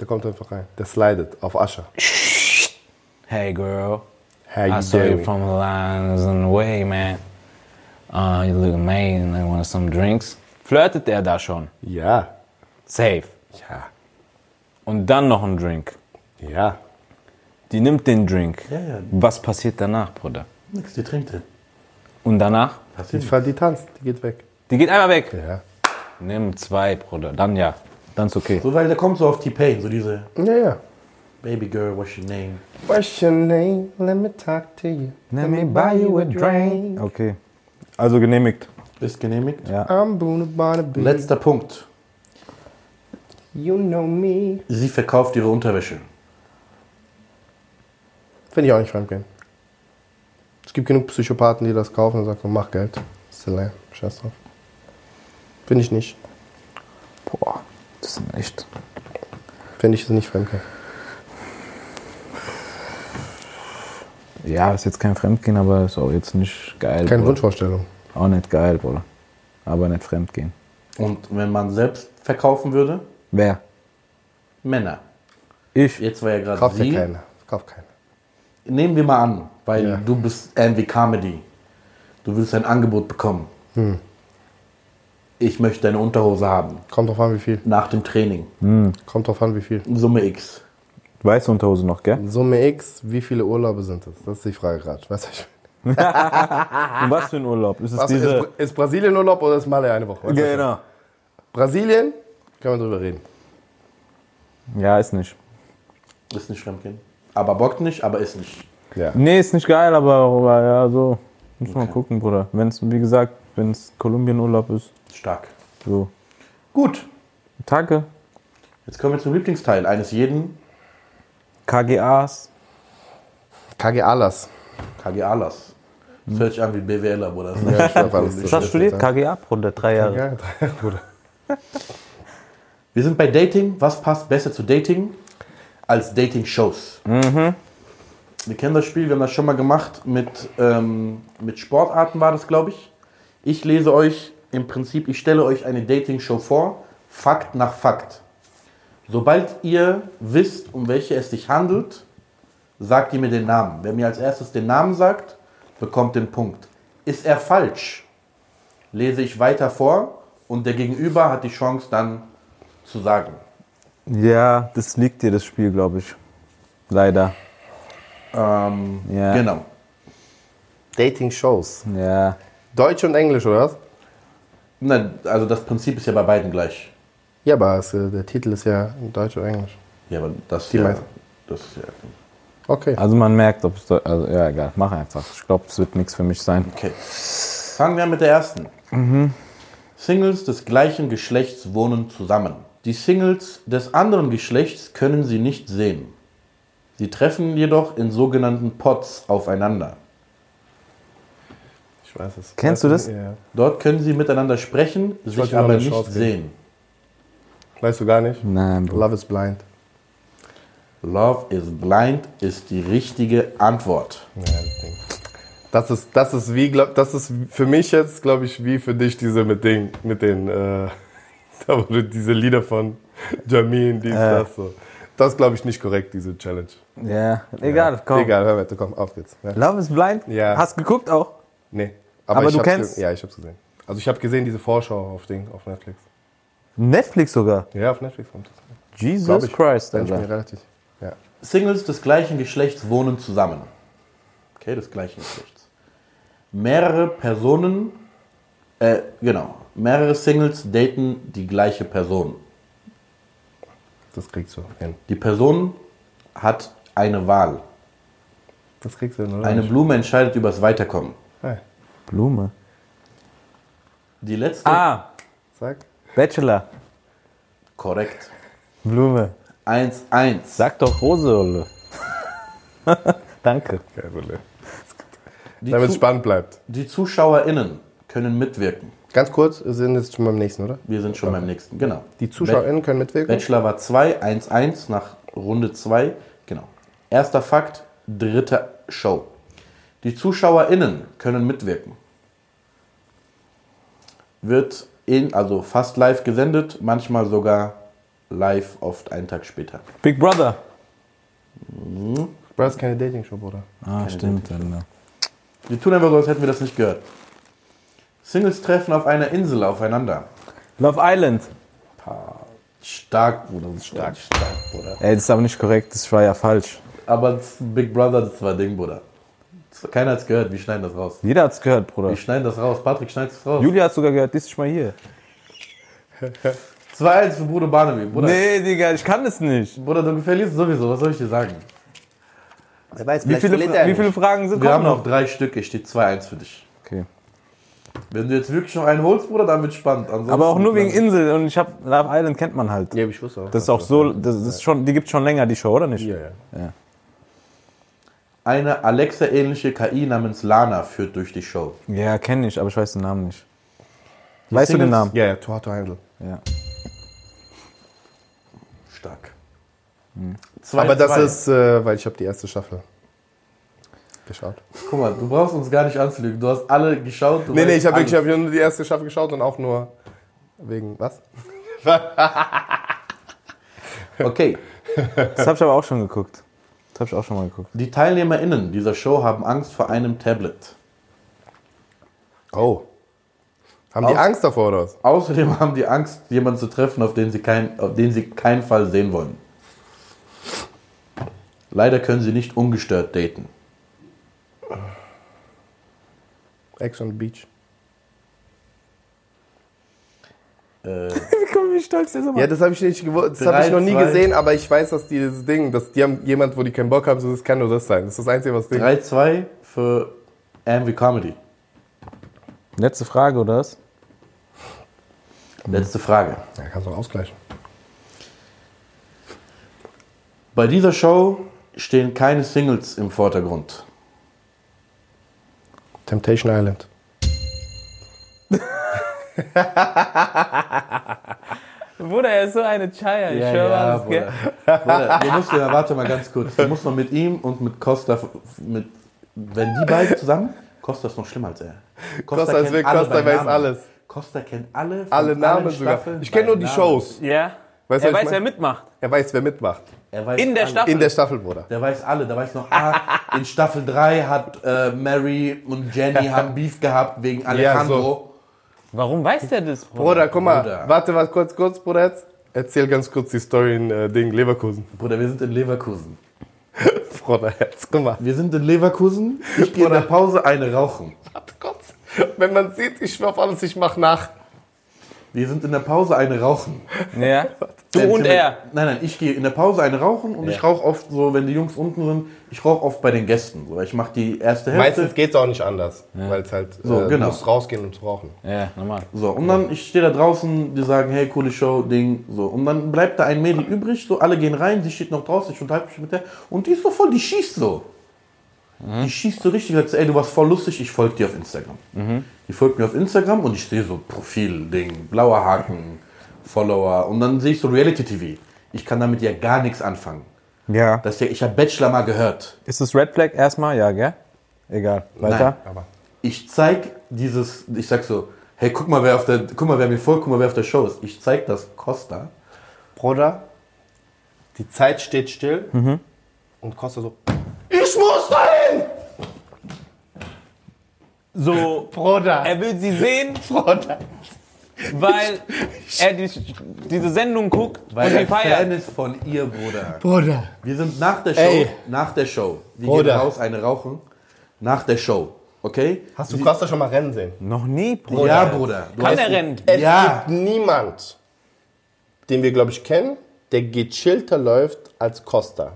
Speaker 3: Der kommt einfach rein. Der slidet auf Asche.
Speaker 1: Hey girl,
Speaker 3: How you
Speaker 1: I saw you
Speaker 3: doing?
Speaker 1: from the lines and way, man. Uh, you look amazing. I want some drinks. Flirtet er da schon?
Speaker 3: Ja.
Speaker 1: Safe.
Speaker 3: Ja.
Speaker 1: Und dann noch ein Drink.
Speaker 3: Ja.
Speaker 1: Die nimmt den Drink.
Speaker 2: Ja, ja.
Speaker 1: Was passiert danach, Bruder?
Speaker 2: Nix, die trinkt den.
Speaker 1: Und danach?
Speaker 3: Die,
Speaker 2: Passiert
Speaker 3: Fall, die tanzt, die geht weg.
Speaker 1: Die geht einmal weg.
Speaker 3: Ja.
Speaker 1: Nimm zwei, Bruder. Dann ja. Dann ist okay.
Speaker 2: So, weil der kommt so auf T-Pain, so diese
Speaker 3: Ja, ja.
Speaker 2: Baby Girl, what's your name?
Speaker 3: What's your name? Let me talk to you.
Speaker 1: Let me buy you a drink. Okay. Also genehmigt.
Speaker 2: Ist genehmigt.
Speaker 1: Ja.
Speaker 3: I'm Boone Barnaby.
Speaker 2: Letzter Punkt.
Speaker 3: You know me.
Speaker 2: Sie verkauft ihre Unterwäsche.
Speaker 3: Finde ich auch nicht fremdgehen. Es gibt genug Psychopathen, die das kaufen und sagen, mach Geld. Ist Scheiß drauf. Finde ich nicht.
Speaker 1: Boah, das sind echt.
Speaker 3: Finde ich es nicht fremdgehen.
Speaker 1: Ja, ist jetzt kein Fremdgehen, aber ist auch jetzt nicht geil.
Speaker 3: Keine
Speaker 1: Bruder.
Speaker 3: Wunschvorstellung.
Speaker 1: Auch nicht geil, Bruder. Aber nicht Fremdgehen.
Speaker 2: Und wenn man selbst verkaufen würde,
Speaker 1: Wer?
Speaker 2: Männer.
Speaker 1: Ich?
Speaker 2: Jetzt war ja gerade
Speaker 3: Kauft ja
Speaker 2: sie.
Speaker 3: keiner. Kauft keiner.
Speaker 2: Nehmen wir mal an, weil
Speaker 3: Ja.
Speaker 2: du bist irgendwie Comedy. Du willst ein Angebot bekommen.
Speaker 3: Hm.
Speaker 2: Ich möchte deine Unterhose haben.
Speaker 3: Kommt drauf an, wie viel.
Speaker 2: Nach dem Training.
Speaker 3: Kommt drauf an, wie viel.
Speaker 2: Summe X.
Speaker 1: Weiße Unterhose noch, gell?
Speaker 3: Summe X, wie viele Urlaube sind das? Das ist die Frage gerade. Weißt du, ich-
Speaker 1: Und was für ein Urlaub? Ist es
Speaker 3: was,
Speaker 1: diese.
Speaker 3: ist, ist Brasilien Urlaub oder ist Malle eine Woche? Weißt
Speaker 1: genau.
Speaker 3: Brasilien, können wir drüber reden.
Speaker 1: Ja, ist nicht.
Speaker 2: Ist nicht fremdgehen. Aber bockt nicht, aber ist nicht.
Speaker 3: Ja.
Speaker 1: Nee, ist nicht geil, aber, aber ja, so. Muss man gucken, Bruder. Wenn es, wie gesagt, wenn es Kolumbien-Urlaub ist,
Speaker 2: Stark.
Speaker 1: so.
Speaker 2: Gut.
Speaker 1: Tage,
Speaker 2: Jetzt kommen wir zum Lieblingsteil eines jeden
Speaker 1: KGAs.
Speaker 3: KG Alas.
Speaker 2: KGAlers. Das hört sich an wie BWLer, Bruder.
Speaker 3: Ja, ich weiß alles.
Speaker 1: Was hast du studiert? KGA, Bruder, drei Jahre.
Speaker 3: Ja, drei Bruder.
Speaker 2: Wir sind bei Dating. Was passt besser zu Dating als Dating-Shows? Wir kennen das Spiel, wir haben das schon mal gemacht mit, ähm, mit Sportarten war das, glaube ich. Ich lese euch im Prinzip, ich stelle euch eine Dating-Show vor, Fakt nach Fakt. Sobald ihr wisst, um welche es sich handelt, sagt ihr mir den Namen. Wer mir als erstes den Namen sagt, bekommt den Punkt. Ist er falsch, lese ich weiter vor und der Gegenüber hat die Chance dann zu sagen.
Speaker 1: Ja, das liegt dir, das Spiel, glaube ich. Leider.
Speaker 2: Ähm,
Speaker 1: Ja.
Speaker 2: Genau.
Speaker 3: Dating-Shows.
Speaker 1: Ja.
Speaker 3: Deutsch und Englisch, oder was?
Speaker 2: Nein, also das Prinzip ist ja bei beiden gleich.
Speaker 3: Ja, aber es, äh, der Titel ist ja in Deutsch oder Englisch.
Speaker 2: Ja, aber das,
Speaker 3: Die
Speaker 2: ja,
Speaker 3: meisten.
Speaker 2: das ist ja.
Speaker 1: Also
Speaker 3: Okay.
Speaker 1: man merkt, ob es. Also, ja, egal. Mach einfach. Ich glaube, es wird nichts für mich sein.
Speaker 2: Okay. Fangen wir an mit der ersten. Singles des gleichen Geschlechts wohnen zusammen. Die Singles des anderen Geschlechts können sie nicht sehen. Sie treffen jedoch in sogenannten Pots aufeinander.
Speaker 3: Ich weiß es.
Speaker 1: Kennst du das?
Speaker 3: Ja.
Speaker 2: Dort können sie miteinander sprechen, sich
Speaker 3: wollte noch
Speaker 2: aber nicht
Speaker 3: Chance geben.
Speaker 2: sehen.
Speaker 3: Weißt du gar nicht?
Speaker 1: Nein, Bro.
Speaker 3: Love is blind.
Speaker 2: Love is blind ist die richtige Antwort.
Speaker 3: Ja, das ist, das ist wie, glaub, das ist für mich jetzt, glaube ich, wie für dich diese mit den, mit den, äh, diese Lieder von Jamin, dies, das so. Das ist, glaube ich, nicht korrekt, diese Challenge.
Speaker 1: Ja, egal, komm.
Speaker 3: Egal, hör weiter, komm, auf geht's. Ja.
Speaker 1: Love is Blind?
Speaker 3: Ja.
Speaker 1: Hast geguckt auch?
Speaker 3: Nee.
Speaker 1: Aber
Speaker 3: ich
Speaker 1: du
Speaker 3: hab's
Speaker 1: kennst-
Speaker 3: ja, ich hab's gesehen. Also ich habe gesehen diese Vorschau auf Ding, auf Netflix.
Speaker 1: Netflix sogar.
Speaker 3: Ja, auf Netflix kommt das.
Speaker 1: Jesus
Speaker 3: ich.
Speaker 1: Christ,
Speaker 3: Bin ich mir
Speaker 1: Alter.
Speaker 3: relativ. Ja.
Speaker 2: Singles des gleichen Geschlechts wohnen zusammen. Okay, des gleichen Geschlechts. Mehrere Personen, äh, genau, mehrere Singles daten die gleiche Person.
Speaker 3: Das kriegst du hin.
Speaker 2: Die Person hat eine Wahl.
Speaker 3: Das kriegst du hin, oder?
Speaker 2: Eine Blume entscheidet über das Weiterkommen.
Speaker 3: Hey,
Speaker 1: Blume.
Speaker 2: Die letzte,
Speaker 1: Ah,
Speaker 3: sag.
Speaker 1: Bachelor.
Speaker 2: korrekt.
Speaker 1: Blume.
Speaker 2: 1-1.
Speaker 1: Sag doch Rose, Olle. Danke.
Speaker 3: Kein Problem.
Speaker 2: Die,
Speaker 3: Damit es spannend bleibt.
Speaker 2: die ZuschauerInnen können mitwirken.
Speaker 3: Ganz kurz, wir sind jetzt schon beim nächsten, oder?
Speaker 2: Wir sind schon beim nächsten, genau.
Speaker 3: Die ZuschauerInnen können mitwirken.
Speaker 2: Bachelor war 2, 1-1 nach Runde 2. Genau. Erster Fakt, dritte Show. Die ZuschauerInnen können mitwirken. Wird in, also fast live gesendet, manchmal sogar live, oft einen Tag später.
Speaker 1: Big Brother.
Speaker 3: Bro, ist keine Dating-Show, Bruder.
Speaker 1: Ah, stimmt. Alter.
Speaker 2: Wir tun einfach so, als hätten wir das nicht gehört. Singles treffen auf einer Insel aufeinander.
Speaker 1: Love Island.
Speaker 2: Stark, Bruder. Stark, stark, Bruder.
Speaker 1: Ey, das ist aber nicht korrekt. Das war ja falsch.
Speaker 2: Aber Big Brother, das war Ding, Bruder. Keiner hat's gehört, wir schneiden das raus.
Speaker 1: Jeder hat's gehört, Bruder.
Speaker 2: Wir schneiden das raus. Patrick, schneidest es raus.
Speaker 1: Julia hat sogar gehört, dies ist mal hier.
Speaker 2: 2-1 für Bruder Barnaby. Bruder,
Speaker 1: Nee, Digga, ich kann es nicht.
Speaker 2: Bruder, du verlierst sowieso, was soll ich dir sagen?
Speaker 3: Wer weiß,
Speaker 1: Wie viele,
Speaker 3: er
Speaker 1: wie viele. Fragen sind
Speaker 2: Wir haben noch drei Stück, es steht 2-1 für dich.
Speaker 1: Okay.
Speaker 2: Wenn du jetzt wirklich noch einen holst, Bruder, dann wird spannend. Ansonsten-
Speaker 1: Aber auch nur wegen Insel und ich hab Love Island kennt man halt.
Speaker 3: Ja, ich wusste auch.
Speaker 1: Das ist auch so, das ist schon, die gibt schon länger, die Show, oder nicht?
Speaker 3: Ja, ja.
Speaker 2: Eine Alexa-ähnliche KI namens Lana führt durch die Show.
Speaker 1: Ja, kenne ich, aber ich weiß den Namen nicht. weißt du den
Speaker 2: Singles-
Speaker 1: Namen?
Speaker 3: Ja, ja, Too to Handle.
Speaker 1: Ja.
Speaker 2: Stark.
Speaker 3: Aber das
Speaker 2: 2-2.
Speaker 3: ist, äh, weil ich habe die erste Staffel geschaut.
Speaker 2: Guck mal, du brauchst uns gar nicht anzulügen. Du hast alle geschaut. Du
Speaker 3: Nee, nee, ich habe wirklich hab nur die erste Staffel geschaut und auch nur wegen was?
Speaker 2: Okay.
Speaker 1: Das hab ich aber auch schon geguckt. Das hab ich auch schon mal geguckt.
Speaker 2: Die TeilnehmerInnen dieser Show haben Angst vor einem Tablet.
Speaker 3: Oh. Haben die
Speaker 2: Aus-
Speaker 3: Angst davor oder was?
Speaker 2: Außerdem haben die Angst, jemanden zu treffen, auf den sie, kein, auf den sie keinen Fall sehen wollen. Leider können sie nicht ungestört daten.
Speaker 3: Ex on the Beach.
Speaker 2: Äh,
Speaker 1: Wie komm, wie stolz der so
Speaker 3: Ja, das habe ich nicht gewusst. Das habe ich noch nie
Speaker 2: zwei.
Speaker 3: gesehen, aber ich weiß, dass dieses Ding, dass die haben jemand, wo die keinen Bock haben, so das kann nur das sein. Das ist das Einzige, was Ding.
Speaker 2: 3-2 für Ambi Comedy.
Speaker 1: Letzte Frage, oder was?
Speaker 2: Letzte Frage.
Speaker 3: Ja, kannst du auch ausgleichen.
Speaker 2: Bei dieser Show stehen keine Singles im Vordergrund.
Speaker 3: Temptation Island.
Speaker 1: Bruder, er ist so eine Chaya, ich
Speaker 2: Bruder. Bruder, du musst ja, warte mal ganz kurz. Du musst noch mit ihm und mit Costa, mit, wenn die beiden zusammen, Costa ist noch schlimmer als er.
Speaker 3: Costa ist
Speaker 2: kennt
Speaker 3: weg,
Speaker 2: alle
Speaker 3: Costa weiß
Speaker 2: Namen.
Speaker 3: alles.
Speaker 2: Costa kennt alle,
Speaker 3: Alle Namen sogar. Ich kenne nur die
Speaker 2: Namen.
Speaker 3: Shows.
Speaker 1: Ja.
Speaker 3: Weißt
Speaker 1: er weiß,
Speaker 3: ich
Speaker 1: wer mitmacht.
Speaker 3: Er weiß, wer mitmacht.
Speaker 2: Er weiß
Speaker 1: In der
Speaker 2: alle.
Speaker 1: Staffel.
Speaker 3: In der Staffel, Bruder.
Speaker 2: Der weiß alle. Der weiß noch, ah, in Staffel 3 hat äh, Mary und Jenny haben Beef gehabt wegen Alejandro.
Speaker 1: Warum weiß der das, Bruder?
Speaker 3: Bruder, guck mal.
Speaker 2: Bruder.
Speaker 3: Warte, warte, kurz, kurz, Bruder. Jetzt. Erzähl ganz kurz die Story in äh, Ding, Leverkusen.
Speaker 2: Bruder, wir sind in Leverkusen.
Speaker 3: Bruder, jetzt, guck mal.
Speaker 2: Wir sind in Leverkusen. Ich gehe in der Pause eine rauchen.
Speaker 3: Warte kurz. Wenn man sieht, ich schwör auf alles, ich mach nach.
Speaker 2: Wir sind in der Pause eine rauchen.
Speaker 1: Ja. Du
Speaker 2: Nein,
Speaker 1: und er.
Speaker 2: Nein, nein, ich gehe in der Pause eine rauchen und ich rauche oft so, wenn die Jungs unten sind, ich rauche oft bei den Gästen. So, ich mache die erste Hälfte.
Speaker 3: Meistens geht's auch nicht anders, weil es halt,
Speaker 2: So,
Speaker 3: äh,
Speaker 2: genau.
Speaker 3: du musst rausgehen, um zu rauchen.
Speaker 1: Ja, normal.
Speaker 2: So, und dann, ich stehe da draußen, die sagen, hey, coole Show, Ding, so. Und dann bleibt da ein Mädel übrig, so, alle gehen rein, sie steht noch draußen, ich unterhalte mich mit der, und die ist so voll, die schießt so. Die schießt so richtig, sagt, so, ey, du warst voll lustig, ich folge dir auf Instagram. Die folgt mir auf Instagram und ich sehe so Profil, Ding, blauer Haken, Follower, und dann sehe ich so Reality-TV. Ich kann damit ja gar nichts anfangen.
Speaker 1: Ja.
Speaker 2: Das ja, ich habe Bachelor mal gehört.
Speaker 1: Ist das Red Flag erstmal? Ja, gell? Egal. Weiter?
Speaker 3: Aber
Speaker 2: Ich zeig dieses, ich sag so, hey, guck mal, wer auf der, guck mal, wer mir folgt, guck mal, wer auf der Show ist. Ich zeig das Costa.
Speaker 3: Bruder, die Zeit steht still und Costa so, ich muss dahin!
Speaker 1: So,
Speaker 3: Bruder,
Speaker 1: er will sie sehen,
Speaker 3: Bruder.
Speaker 1: weil er die, diese Sendung guckt
Speaker 2: Weil
Speaker 1: und sie
Speaker 2: er Fan
Speaker 1: feiert.
Speaker 2: ist von ihr, Bruder.
Speaker 3: Bruder.
Speaker 2: Wir sind nach der Show,
Speaker 3: Ey.
Speaker 2: nach der Show. Wir
Speaker 3: Bruder.
Speaker 2: gehen raus, eine rauchen. Nach der Show, okay?
Speaker 3: Hast du Costa schon mal rennen sehen?
Speaker 1: Noch nie, Bruder.
Speaker 2: Ja, Bruder. Du
Speaker 1: Kann
Speaker 2: hast-
Speaker 1: er rennen?
Speaker 3: Es
Speaker 2: Ja.
Speaker 3: gibt niemand, den wir, glaube ich, kennen, der gechillter läuft als Costa.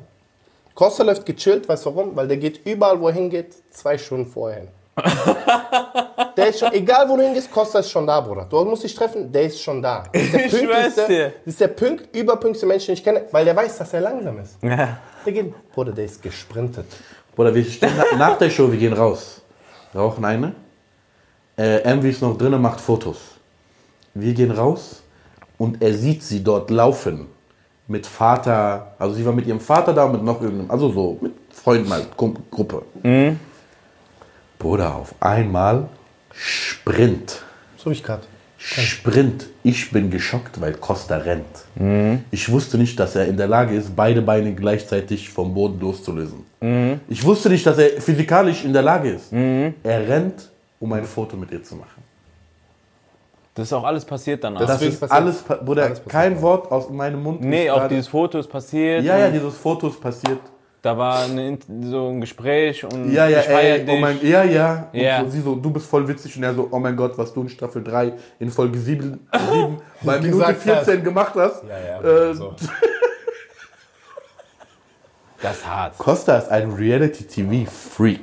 Speaker 3: Costa läuft gechillt, weißt du warum? Weil der geht überall, wo er hingeht, zwei Stunden vorher hin. der ist schon, egal wo du hingehst, Costa ist schon da, Bruder. Du musst dich treffen, der ist schon da. Das ist der pünktlichste, das ist der pünkt, überpünktlichste Mensch, den ich kenne, weil der weiß, dass er langsam ist.
Speaker 1: Ja.
Speaker 3: Der geht, Bruder, der ist gesprintet.
Speaker 2: Bruder, wir stehen na- nach der Show, wir gehen raus. Rauchen eine. Äh, Envy ist noch drinnen, macht Fotos. Wir gehen raus und er sieht sie dort laufen. Mit Vater, also sie war mit ihrem Vater da und mit noch irgendeinem, also so, mit Freunden halt, Gru- Gruppe. Bruder, auf einmal Sprint.
Speaker 3: So wie ich gerade.
Speaker 2: Sprint. Ich bin geschockt, weil Costa rennt. Ich wusste nicht, dass er in der Lage ist, beide Beine gleichzeitig vom Boden loszulösen. Ich wusste nicht, dass er physikalisch in der Lage ist. Er rennt, um ein Foto mit ihr zu machen.
Speaker 1: Das ist auch alles passiert danach.
Speaker 3: Das-
Speaker 2: Das ist
Speaker 3: passiert-
Speaker 2: alles, Bruder,
Speaker 3: alles passiert.
Speaker 2: kein Wort aus meinem Mund.
Speaker 1: nee,
Speaker 2: ist
Speaker 1: auch
Speaker 2: gerade-
Speaker 1: dieses Foto ist passiert.
Speaker 2: Ja, ja, dieses Foto ist passiert.
Speaker 1: Da war eine, so ein Gespräch und
Speaker 2: Ja, ja,
Speaker 1: ich feier
Speaker 2: ey,
Speaker 1: dich.
Speaker 2: oh mein, ja, ja. Und
Speaker 1: Ja.
Speaker 2: So, sie so, du bist voll witzig und er so, oh mein Gott, was du in Staffel 3 in Folge 7, 7 bei Minute
Speaker 3: Gesagt
Speaker 2: 14 gemacht hast.
Speaker 3: Ja,
Speaker 2: Äh,
Speaker 3: so.
Speaker 1: das ist hart.
Speaker 2: Costa ist ein Reality-TV-Freak.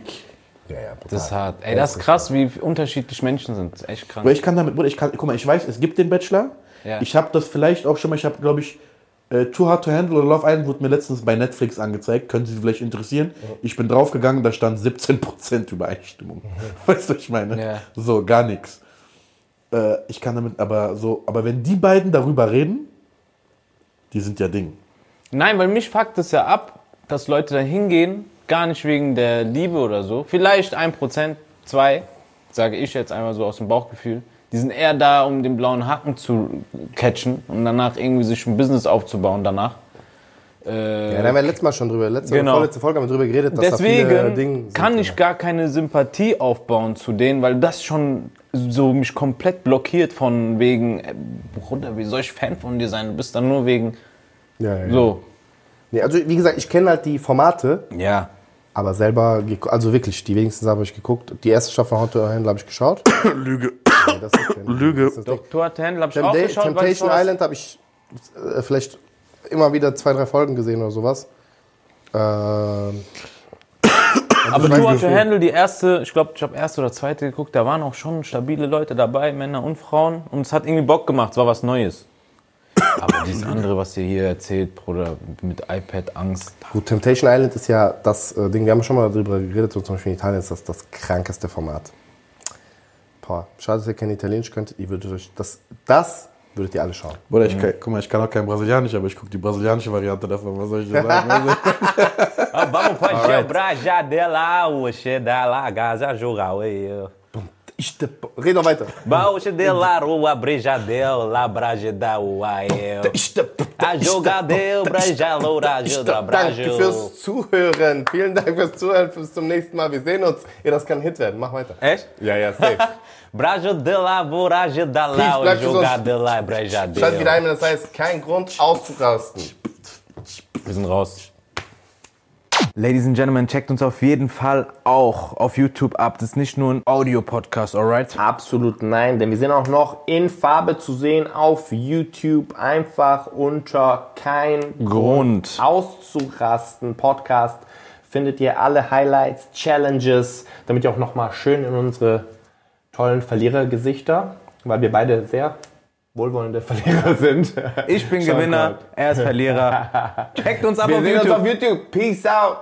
Speaker 3: Ja, ja,
Speaker 1: Das ist hart. Ey, das ist krass, wie unterschiedlich Menschen sind. Das ist echt krank.
Speaker 2: Aber ich kann damit, ich kann, guck mal, ich weiß, es gibt den Bachelor.
Speaker 1: Ja.
Speaker 2: Ich habe das vielleicht auch schon mal, ich habe, glaube ich, äh, Too Hard to Handle oder Love Island wurde mir letztens bei Netflix angezeigt. Können Sie vielleicht interessieren? Ich bin draufgegangen, da stand 17% Übereinstimmung. Weißt du, was ich meine?
Speaker 1: Ja.
Speaker 2: So, gar nichts. Äh, ich kann damit, aber so, aber wenn die beiden darüber reden, die sind ja Ding.
Speaker 1: Nein, weil mich fuckt es ja ab, dass Leute da hingehen, gar nicht wegen der Liebe oder so. Vielleicht ein Prozent, zwei, sage ich jetzt einmal so aus dem Bauchgefühl. Die sind eher da, um den blauen Haken zu catchen und danach irgendwie sich ein Business aufzubauen danach. Äh,
Speaker 3: Ja, da haben wir letztes Mal schon drüber, letzte
Speaker 1: Genau.
Speaker 3: oder vorletzte Folge haben wir drüber geredet, dass da viele
Speaker 1: Deswegen
Speaker 3: Dinge sind.
Speaker 1: kann ich gar keine Sympathie aufbauen zu denen, weil das schon so mich komplett blockiert von wegen, äh, Bruder, wie soll ich Fan von dir sein? Du bist dann nur wegen
Speaker 3: Ja, ja.
Speaker 1: so.
Speaker 3: Nee, also wie gesagt, ich kenne halt die Formate,
Speaker 1: Ja.
Speaker 3: aber selber, also wirklich, die wenigsten habe ich geguckt. Die erste Staffel von to Handle habe ich geschaut.
Speaker 2: Lüge.
Speaker 3: Nee, das ist
Speaker 2: Lüge.
Speaker 3: Das ist nicht.
Speaker 1: Doktor Handel habe ich auch
Speaker 3: Tempta-
Speaker 1: geschaut. weil es
Speaker 3: Temptation Island habe ich äh, vielleicht immer wieder zwei, drei Folgen gesehen oder sowas. Ähm,
Speaker 1: Aber
Speaker 3: weiß
Speaker 1: Too Hard to Handle, die erste, ich glaube, ich habe erste oder zweite geguckt, da waren auch schon stabile Leute dabei, Männer und Frauen. Und es hat irgendwie Bock gemacht, es war was Neues. Aber dieses andere, was ihr hier erzählt, Bruder, mit iPad, Angst.
Speaker 3: gut, Temptation Island ist ja das äh, Ding, wir haben schon mal darüber geredet, so zum Beispiel in Italien ist das das krankeste Format. Boah, schade, dass ihr kein Italienisch könnt, ihr würdet euch, das, das würdet ihr alle schauen.
Speaker 2: Bruder, ich kann, guck mal, ich kann auch kein Brasilianisch, aber ich gucke die brasilianische Variante davon. Was soll ich dir sagen?
Speaker 1: Ah, vamos fazer Brajadela, hoje da la Gaza jogar.
Speaker 3: Ich, red noch weiter.
Speaker 1: Baúche de la rua, brejadel, la brajeda, uael. A jogadel, brejaloura, jodra,
Speaker 3: Danke fürs Zuhören. Vielen Dank fürs Zuhören. Bis zum nächsten Mal. Wir sehen uns. Ja, das kann ein Hit werden. Mach weiter.
Speaker 1: Echt?
Speaker 3: Ja, ja, safe.
Speaker 1: Brajo de la, vorage da
Speaker 3: Peace,
Speaker 1: la,
Speaker 3: bleib gesund.
Speaker 1: jogadela,
Speaker 3: Schalt wieder
Speaker 1: brejadel.
Speaker 3: ein, wenn das heißt, kein Grund auszurasten.
Speaker 1: Wir sind raus. Ladies and Gentlemen, checkt uns auf jeden Fall auch auf YouTube ab. Das ist nicht nur ein Audio-Podcast, alright?
Speaker 5: Absolut nein, denn wir sind auch noch in Farbe zu sehen auf YouTube. Einfach unter kein
Speaker 1: Grund.
Speaker 5: auszurasten Podcast findet ihr alle Highlights, Challenges, damit ihr auch nochmal schön in unsere tollen Verlierergesichter, weil wir beide sehr wohlwollende Verlierer sind.
Speaker 1: Ich bin Gewinner, er ist Verlierer. Checkt uns ab
Speaker 5: Wir
Speaker 1: auf
Speaker 5: sehen uns
Speaker 1: YouTube.
Speaker 5: auf YouTube. Peace out.